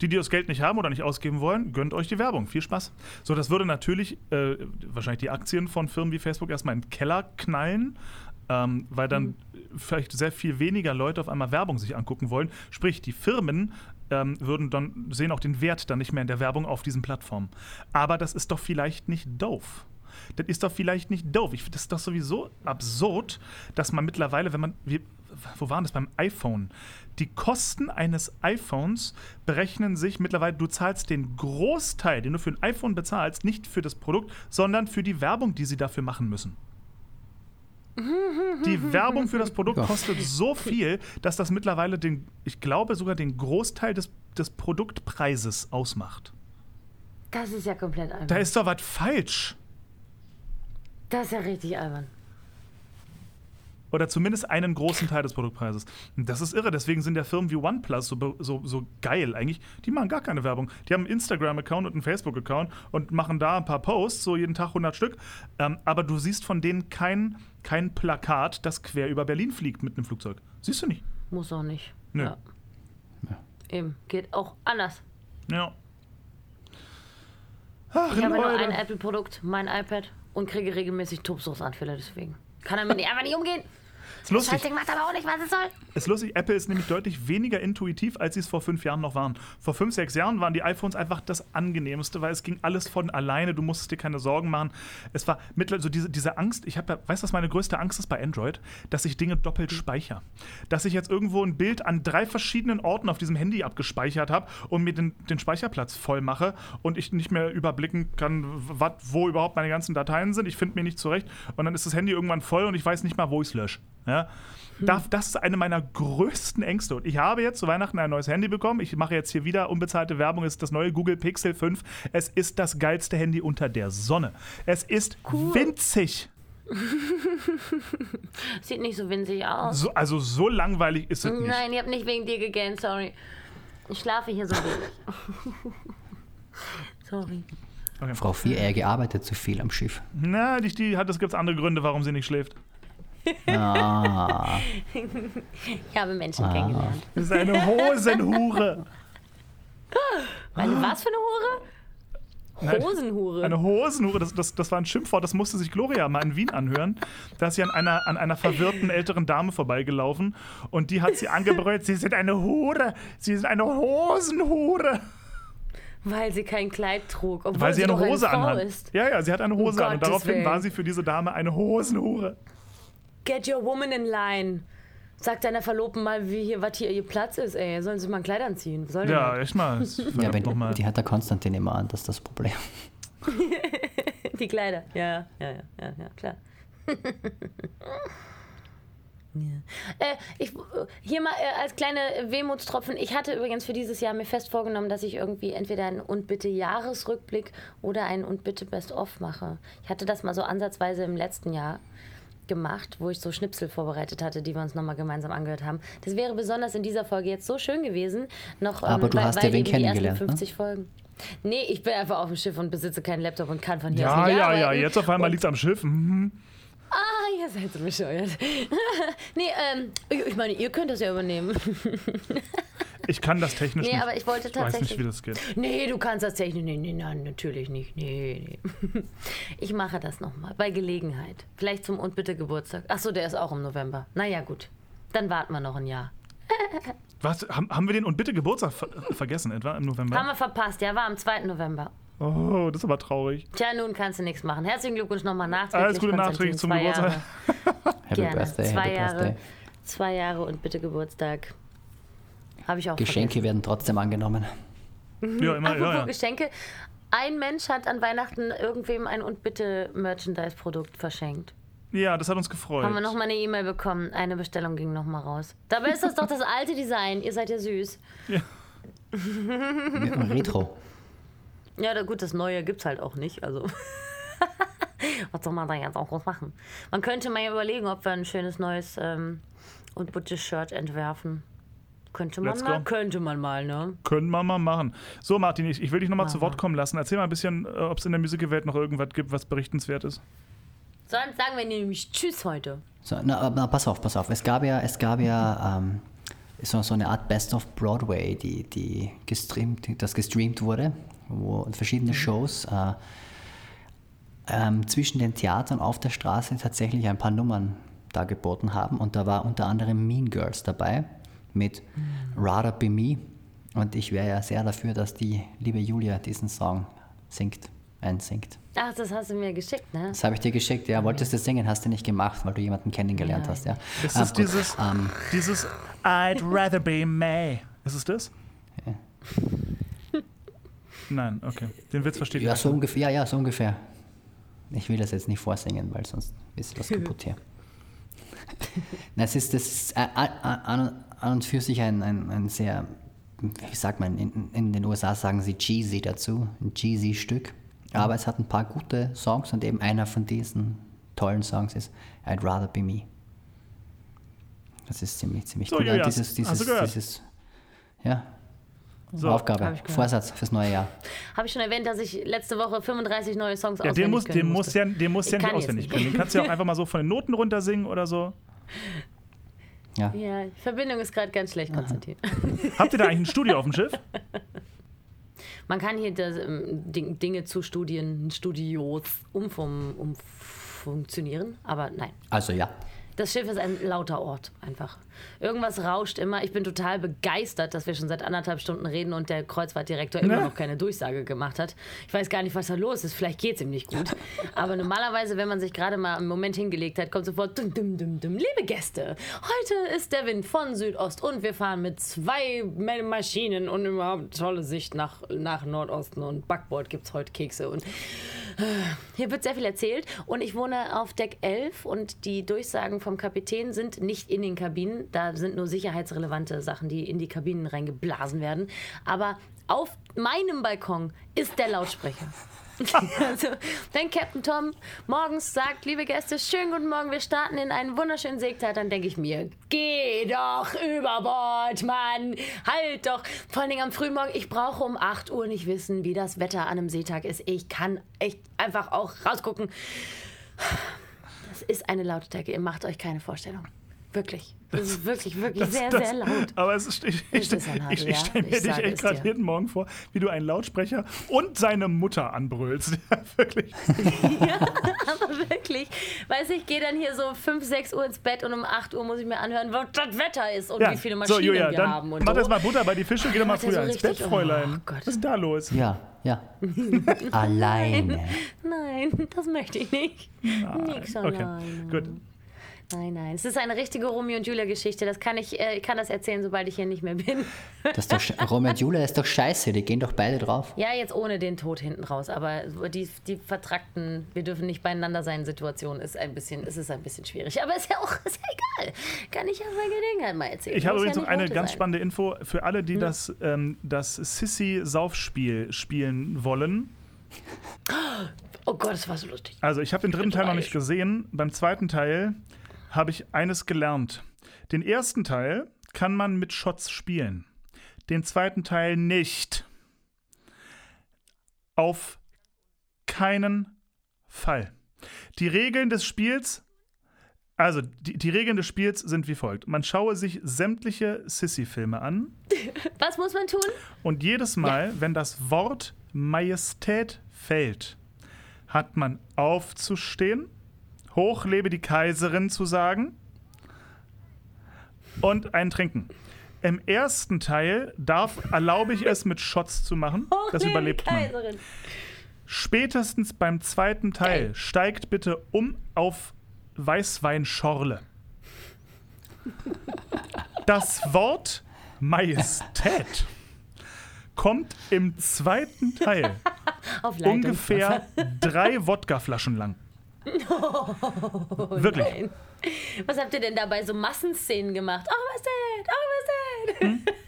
Die, die das Geld nicht haben oder nicht ausgeben wollen, gönnt euch die Werbung. Viel Spaß. So, das würde natürlich äh, wahrscheinlich die Aktien von Firmen wie Facebook erstmal in den Keller knallen, ähm, weil dann vielleicht sehr viel weniger Leute auf einmal Werbung sich angucken wollen. Sprich, die Firmen ähm, würden dann sehen auch den Wert dann nicht mehr in der Werbung auf diesen Plattformen. Aber das ist doch vielleicht nicht doof. Das ist doch vielleicht nicht doof. Ich finde das ist doch sowieso absurd, dass man mittlerweile, wenn man, wie, wo waren das beim iPhone? Die Kosten eines iPhones berechnen sich mittlerweile, du zahlst den Großteil, den du für ein iPhone bezahlst, nicht für das Produkt, sondern für die Werbung, die sie dafür machen müssen. Die Werbung für das Produkt kostet so viel, dass das mittlerweile den, ich glaube, sogar den Großteil des, des Produktpreises ausmacht. Das ist ja komplett albern. Da ist doch was falsch. Das ist ja richtig albern. Oder zumindest einen großen Teil des Produktpreises. Und das ist irre. Deswegen sind ja Firmen wie OnePlus so, so, so geil eigentlich. Die machen gar keine Werbung. Die haben einen Instagram-Account und einen Facebook-Account und machen da ein paar Posts, so jeden Tag 100 Stück. Ähm, aber du siehst von denen kein, kein Plakat, das quer über Berlin fliegt mit einem Flugzeug. Siehst du nicht? Muss auch nicht. Nö. Ja. Eben. Geht auch anders. Ja. Ach, Ich habe nur Leute. ein Apple-Produkt, mein iPad, und kriege regelmäßig Tobsuchtsanfälle deswegen. Kann damit nicht, einfach nicht umgehen. Ist lustig. Scheißding macht aber auch nicht, was es soll. Ist lustig, Apple ist nämlich deutlich weniger intuitiv, als sie es vor fünf Jahren noch waren. Vor fünf, sechs Jahren waren die iPhones einfach das angenehmste, weil es ging alles von alleine, du musstest dir keine Sorgen machen. Es war mittlerweile so diese, diese Angst, ich habe ja, weißt du, was meine größte Angst ist bei Android? Dass ich Dinge doppelt speichere. Dass ich jetzt irgendwo ein Bild an drei verschiedenen Orten auf diesem Handy abgespeichert habe und mir den, den Speicherplatz voll mache und ich nicht mehr überblicken kann, wat, wo überhaupt meine ganzen Dateien sind. Ich finde mir nicht zurecht und dann ist das Handy irgendwann voll und ich weiß nicht mal, wo ich es lösche. Ja? Da, das ist eine meiner größten Ängste. Und ich habe jetzt zu Weihnachten ein neues Handy bekommen. Ich mache jetzt hier wieder unbezahlte Werbung. Es ist das neue Google Pixel 5. Es ist das geilste Handy unter der Sonne. Es ist winzig. Sieht nicht so winzig aus. So, also so langweilig ist es nicht. Nein, ich habe nicht wegen dir gegähnt, sorry. Ich schlafe hier so wenig. sorry. Okay. Frau Vierehrige arbeitet zu viel am Schiff. Na, die, die hat, es gibt andere Gründe, warum sie nicht schläft. Ah, Ich habe Menschen kennengelernt. Das ist eine Hosenhure. Eine was für eine Hure? Hosenhure. Eine Hosenhure, das, das, das war ein Schimpfwort, das musste sich Gloria mal in Wien anhören. Da ist sie an einer, an einer verwirrten älteren Dame vorbeigelaufen und die hat sie angebrüllt, sie sind eine Hure, sie sind eine Hosenhure. Weil sie kein Kleid trug, obwohl Weil sie eine doch Hose eine Frau anhat. ist. Ja, ja, sie hat eine Hose an und daraufhin Willen. war sie für diese Dame eine Hosenhure. Get your woman in line. Sag deiner Verlobten mal, wie hier, was hier ihr Platz ist, ey. Sollen sie mal ein Kleid anziehen? Was soll denn Ja, echt mal. Ja, wenn, mal. die hat der Konstantin immer an, das ist das Problem. Die Kleider. Ja, ja, ja, ja, ja klar. ja. äh, ich, hier mal äh, als kleine Wehmutstropfen. Ich hatte übrigens für dieses Jahr mir fest vorgenommen, dass ich irgendwie entweder einen und bitte Jahresrückblick oder einen und bitte Best-of mache. Ich hatte das mal so ansatzweise im letzten Jahr gemacht, wo ich so Schnipsel vorbereitet hatte, die wir uns nochmal gemeinsam angehört haben. Das wäre besonders in dieser Folge jetzt so schön gewesen. Noch, ähm, Aber du weil, hast ja wen eben die ersten kennengelernt, ne? 50 Folgen. Nee, ich bin einfach auf dem Schiff und besitze keinen Laptop und kann von hier Ja, aus nicht ja, ja, arbeiten. jetzt auf einmal liegt es am Schiff. Mhm. Ah, ihr seid so bescheuert. nee, ähm, ich ich meine, ihr könnt das ja übernehmen. Ich kann das technisch Nee, nicht. aber ich wollte ich weiß tatsächlich. nicht, wie das geht. Nee, du kannst das technisch. Nee, nee, nein, natürlich nicht. Nee, nee. Ich mache das nochmal. Bei Gelegenheit. Vielleicht zum Und bitte Geburtstag. Achso, der ist auch im November. Naja, gut. Dann warten wir noch ein Jahr. Was, haben, haben wir den und bitte Geburtstag ver vergessen, etwa im November? Haben wir verpasst. Ja, war am 2. November. Oh, das ist aber traurig. Tja, nun kannst du nichts machen. Herzlichen Glückwunsch nochmal nachträglich. Alles Gute nachträglich zum Geburtstag. Happy Gerne. Birthday, Zwei Happy Jahre. Birthday. Zwei Jahre und bitte Geburtstag. Habe ich auch Geschenke werden trotzdem angenommen. Ja, immer, Apropos ja, ja. Geschenke. Ein Mensch hat an Weihnachten irgendwem ein und bitte Merchandise-Produkt verschenkt. ja, das hat uns gefreut. Haben wir noch mal eine E-Mail bekommen. Eine Bestellung ging noch mal raus. Dabei ist das doch das alte Design. Ihr seid ja süß. Retro. Ja, da, gut, das Neue gibt's halt auch nicht. Also. Was soll man da jetzt auch groß machen? Man könnte mal überlegen, ob wir ein schönes neues ähm, und buntes Shirt entwerfen. Könnte man Let's mal, go. könnte man mal, ne? Können wir mal machen. So, Martin, ich, ich will dich nochmal zu Wort kommen lassen. Erzähl mal ein bisschen, äh, ob es in der Musical-Welt noch irgendwas gibt, was berichtenswert ist. Sonst sagen wir nämlich Tschüss heute. So, na, na, pass auf, pass auf. Es gab ja, es gab ja ähm, so, so eine Art Best of Broadway, die, die gestreamt, das gestreamt wurde, wo verschiedene Shows äh, ähm, zwischen den Theatern auf der Straße tatsächlich ein paar Nummern dargeboten haben. Und da war unter anderem Mean Girls dabei mit Rather Be Me. Und ich wäre ja sehr dafür, dass die liebe Julia diesen Song singt, einsingt. Ach, das hast du mir geschickt, ne? Das habe ich dir geschickt, ja. Wolltest du singen, hast du nicht gemacht, weil du jemanden kennengelernt Nein. hast, ja. Ist Ah, es gut. dieses, Ähm, dieses I'd rather be May? Ist es das? Nein, okay. Den Witz versteht ja, ihr. so ungefähr, ja, ja, so ungefähr. Ich will das jetzt nicht vorsingen, weil sonst ist was kaputt hier. Na, es ist, das ist äh, an, an, an und für sich ein, ein, ein sehr, wie sagt man, in, in den USA sagen sie cheesy dazu, ein cheesy Stück. Aber es hat ein paar gute Songs und eben einer von diesen tollen Songs ist I'd Rather Be Me. Das ist ziemlich, ziemlich So, cool. Ja, dieses, hast dieses, dieses, ja, So. Aufgabe. Vorsatz fürs neue Jahr. Habe ich schon erwähnt, dass ich letzte Woche 35 neue Songs Ja, auswendig den muss, können den muss musste. ja, den muss Ich ja nicht auswendig können. Den kannst du ja auch einfach mal so von den Noten runter singen oder so. Ja. Ja, die Verbindung ist gerade ganz schlecht, Konstantin. Habt ihr da eigentlich ein Studio auf dem Schiff? Man kann hier das, ähm, Ding, Dinge zu Studien, Studios umfunktionieren, aber nein. Also ja. Das Schiff ist ein lauter Ort, einfach. Irgendwas rauscht immer. Ich bin total begeistert, dass wir schon seit anderthalb Stunden reden und der Kreuzfahrtdirektor immer Ne? noch keine Durchsage gemacht hat. Ich weiß gar nicht, was da los ist. Vielleicht geht es ihm nicht gut. Aber normalerweise, wenn man sich gerade mal einen Moment hingelegt hat, kommt sofort dum, dum, dum, dum. Liebe Gäste, heute ist der Wind von Südost und wir fahren mit zwei Ma- Maschinen und überhaupt tolle Sicht nach, nach Nordosten und Backbord gibt es heute Kekse und hier wird sehr viel erzählt und ich wohne auf Deck 11 und die Durchsagen vom Kapitän sind nicht in den Kabinen. Da sind nur sicherheitsrelevante Sachen, die in die Kabinen reingeblasen werden. Aber auf meinem Balkon ist der Lautsprecher. also, wenn Captain Tom morgens sagt, liebe Gäste, schönen guten Morgen, wir starten in einen wunderschönen Seetag, dann denke ich mir, geh doch über Bord, Mann, halt doch. Vor allen Dingen am frühen Morgen, ich brauche um 8 Uhr nicht wissen, wie das Wetter an einem Seetag ist. Ich kann echt einfach auch rausgucken. Das ist eine Lautstärke, ihr macht euch keine Vorstellung. Wirklich. Das ist wirklich, wirklich Das- sehr, das- sehr laut. Aber es ist, ich, ich, ist ich, ich ja. stelle mir Ich dich echt gerade jeden Morgen vor, wie du einen Lautsprecher und seine Mutter anbrüllst. Ja, wirklich. Aber wirklich, weiß ich, gehe dann hier so 5, 6 Uhr ins Bett und um 8 Uhr muss ich mir anhören, was das Wetter ist und Ja. wie viele so, Maschinen Julia, wir dann haben. Und mach so. jetzt mal Butter bei die Fische, geh doch mal er früher so ins Bett, Fräulein. Oh Gott. Was ist denn da los? Ja, ja. Alleine. Nein, das möchte ich nicht. Nix Okay, alleine. gut. Nein, nein. Es ist eine richtige Romeo und Julia-Geschichte. Das kann ich, äh, ich kann das erzählen, sobald ich hier nicht mehr bin. Das ist doch, Romeo und Julia ist doch scheiße, die gehen doch beide drauf. Ja, jetzt ohne den Tod hinten raus. Aber die, die vertrackten, wir dürfen nicht beieinander sein Situation ist ein bisschen, es ist ein bisschen schwierig. Aber ist ja auch ist ja egal. Kann ich ja bei Gelegenheit mal erzählen. Ich habe übrigens ja noch eine ganz sein. Hm. spannende Info für alle, die das, ähm, das Sissy-Saufspiel spielen wollen. Oh Gott, das war so lustig. Also, ich habe den dritten Teil noch nicht gesehen. Beim zweiten Teil habe ich eines gelernt. Den ersten Teil kann man mit Shots spielen. Den zweiten Teil nicht. Auf keinen Fall. Die Regeln des Spiels, also die, die Regeln des Spiels sind wie folgt. Man schaue sich sämtliche Sissy-Filme an Was muss man tun? und jedes Mal, wenn das Wort Majestät fällt, hat man aufzustehen, hoch lebe die Kaiserin zu sagen und ein Trinken. Im ersten Teil darf, erlaube ich es mit Shots zu machen. Das Lebe überlebt man. Kaiserin. Spätestens beim zweiten Teil Geil. steigt bitte um auf Weißweinschorle. Das Wort Majestät kommt im zweiten Teil ungefähr drei Wodkaflaschen lang. Wirklich. Oh Nein. Was habt ihr denn dabei so Massenszenen gemacht? Oh, was denn? Oh, was denn?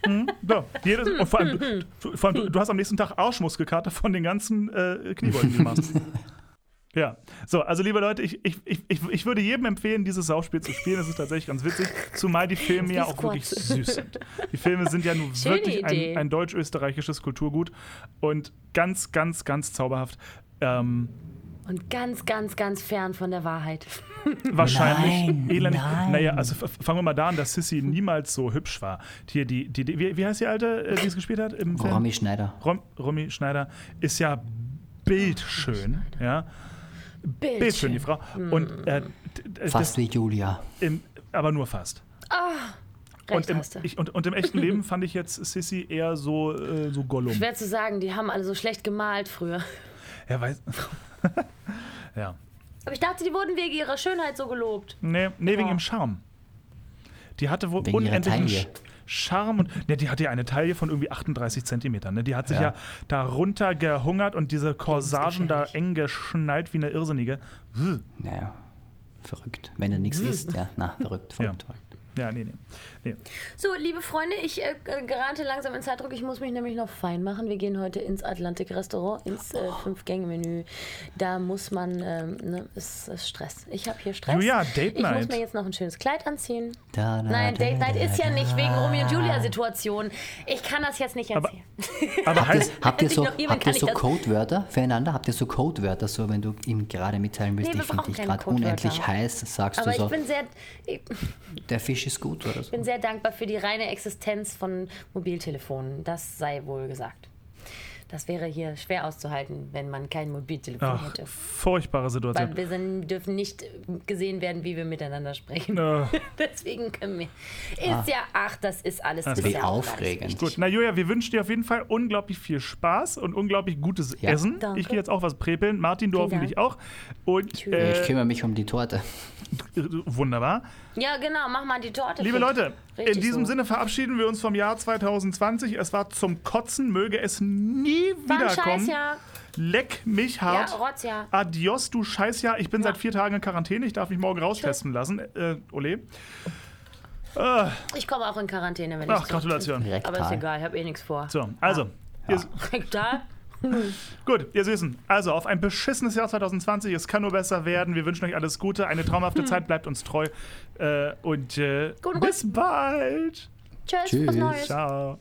So, jedes, und vor allem, du, vor allem du, du hast am nächsten Tag Arschmuskelkater von den ganzen äh, Kniebeugen, die du machst. Ja, so, also liebe Leute, ich, ich, ich, ich, würde jedem empfehlen, dieses Saufspiel zu spielen. Das ist tatsächlich ganz witzig, zumal die Filme ja auch wirklich süß sind. Die Filme sind ja nun Schöne wirklich ein, ein deutsch-österreichisches Kulturgut und ganz, ganz, ganz zauberhaft. Ähm, Und ganz, ganz, ganz fern von der Wahrheit. wahrscheinlich Nein, elendig. nein. Naja, also fangen wir mal da an, dass Sissy niemals so hübsch war. Hier die, die, die wie, wie heißt die alte, äh, die es gespielt hat im Film? Romy Schneider. Rom, Romy Schneider ist ja bildschön, ja, Bild. bildschön die Frau. Und äh, Fast das wie Julia. im, aber nur fast. Und Recht im, ich, und, und im echten Leben fand ich jetzt Sissy eher so, äh, so Gollum. Schwer zu sagen, die haben alle so schlecht gemalt früher. Ja, weiß. ja. Aber ich dachte, die wurden wegen ihrer Schönheit so gelobt. Nee, nee wegen Ja. dem Charme. Die hatte wohl unendlichen. Sch- Charme und ne, die hatte ja eine Taille von irgendwie 38 Zentimetern. Ne? Die hat sich ja, Ja. da runter gehungert und diese Corsagen da eng geschnallt wie eine Irrsinnige. Naja, verrückt. Wenn er nichts isst, ja. Na, verrückt, verrückt, verrückt. Ja, nee, nee. nee. So, liebe Freunde, ich äh, gerate langsam in Zeitdruck. Ich muss mich nämlich noch fein machen. Wir gehen heute ins Atlantik-Restaurant, ins äh, Fünf-Gänge-Menü. Da muss man, ähm, ne, es ist Stress. Ich habe hier Stress. Julia, Date Ich muss Night. mir jetzt noch ein schönes Kleid anziehen. Da, da, Nein, da, Date Night da, ist ja nicht wegen Romeo und Julia-Situation. Ich kann das jetzt nicht Aber- erzählen. Aber heißt, Habt ihr so, habt ihr so Codewörter füreinander? Habt ihr so Codewörter, so wenn du ihm gerade mitteilen willst, Nee, ich finde dich gerade unendlich heiß, sagst Aber du so, ich bin sehr, ich der Fisch ist gut oder so? bin sehr dankbar für die reine Existenz von Mobiltelefonen. Das sei wohl gesagt. Das wäre hier schwer auszuhalten, wenn man kein Mobiltelefon ach, hätte. furchtbare Situation. Weil wir sind, dürfen nicht gesehen werden, wie wir miteinander sprechen. Äh, Deswegen können wir. Ist ja, ach, das ist alles. Das ist Wie ja aufregend. gut, na Julia, wir wünschen dir auf jeden Fall unglaublich viel Spaß und unglaublich gutes Ja. Essen. Danke. Ich gehe jetzt auch was prepeln. Martin, du Vielen hoffentlich Dank. auch. Und äh, Ich kümmere mich um die Torte. wunderbar. Ja, genau, mach mal die Torte. Liebe. Leute, Richtig in diesem so. Sinne verabschieden wir uns vom Jahr 2020. Es war zum Kotzen, möge es nie War ein wiederkommen. Scheißjahr. Leck mich Ja, hart. Rotzjahr. Adios, du Scheißjahr. Ich bin Ja. seit vier Tagen in Quarantäne. Ich darf mich morgen raustesten lassen. Äh, ole. Äh, Ich komme auch in Quarantäne, wenn ach, ich. Gratulation. Aber ist Rektal. egal, ich habe eh nichts vor. So, also, ihr, Da? Gut, ihr Süßen. Also auf ein beschissenes Jahr 2020. Es kann nur besser werden. Wir wünschen euch alles Gute. Eine traumhafte Zeit. Bleibt uns treu. Äh, und äh, bis bald. Tschüss, Tschüss. was Neues. Ciao.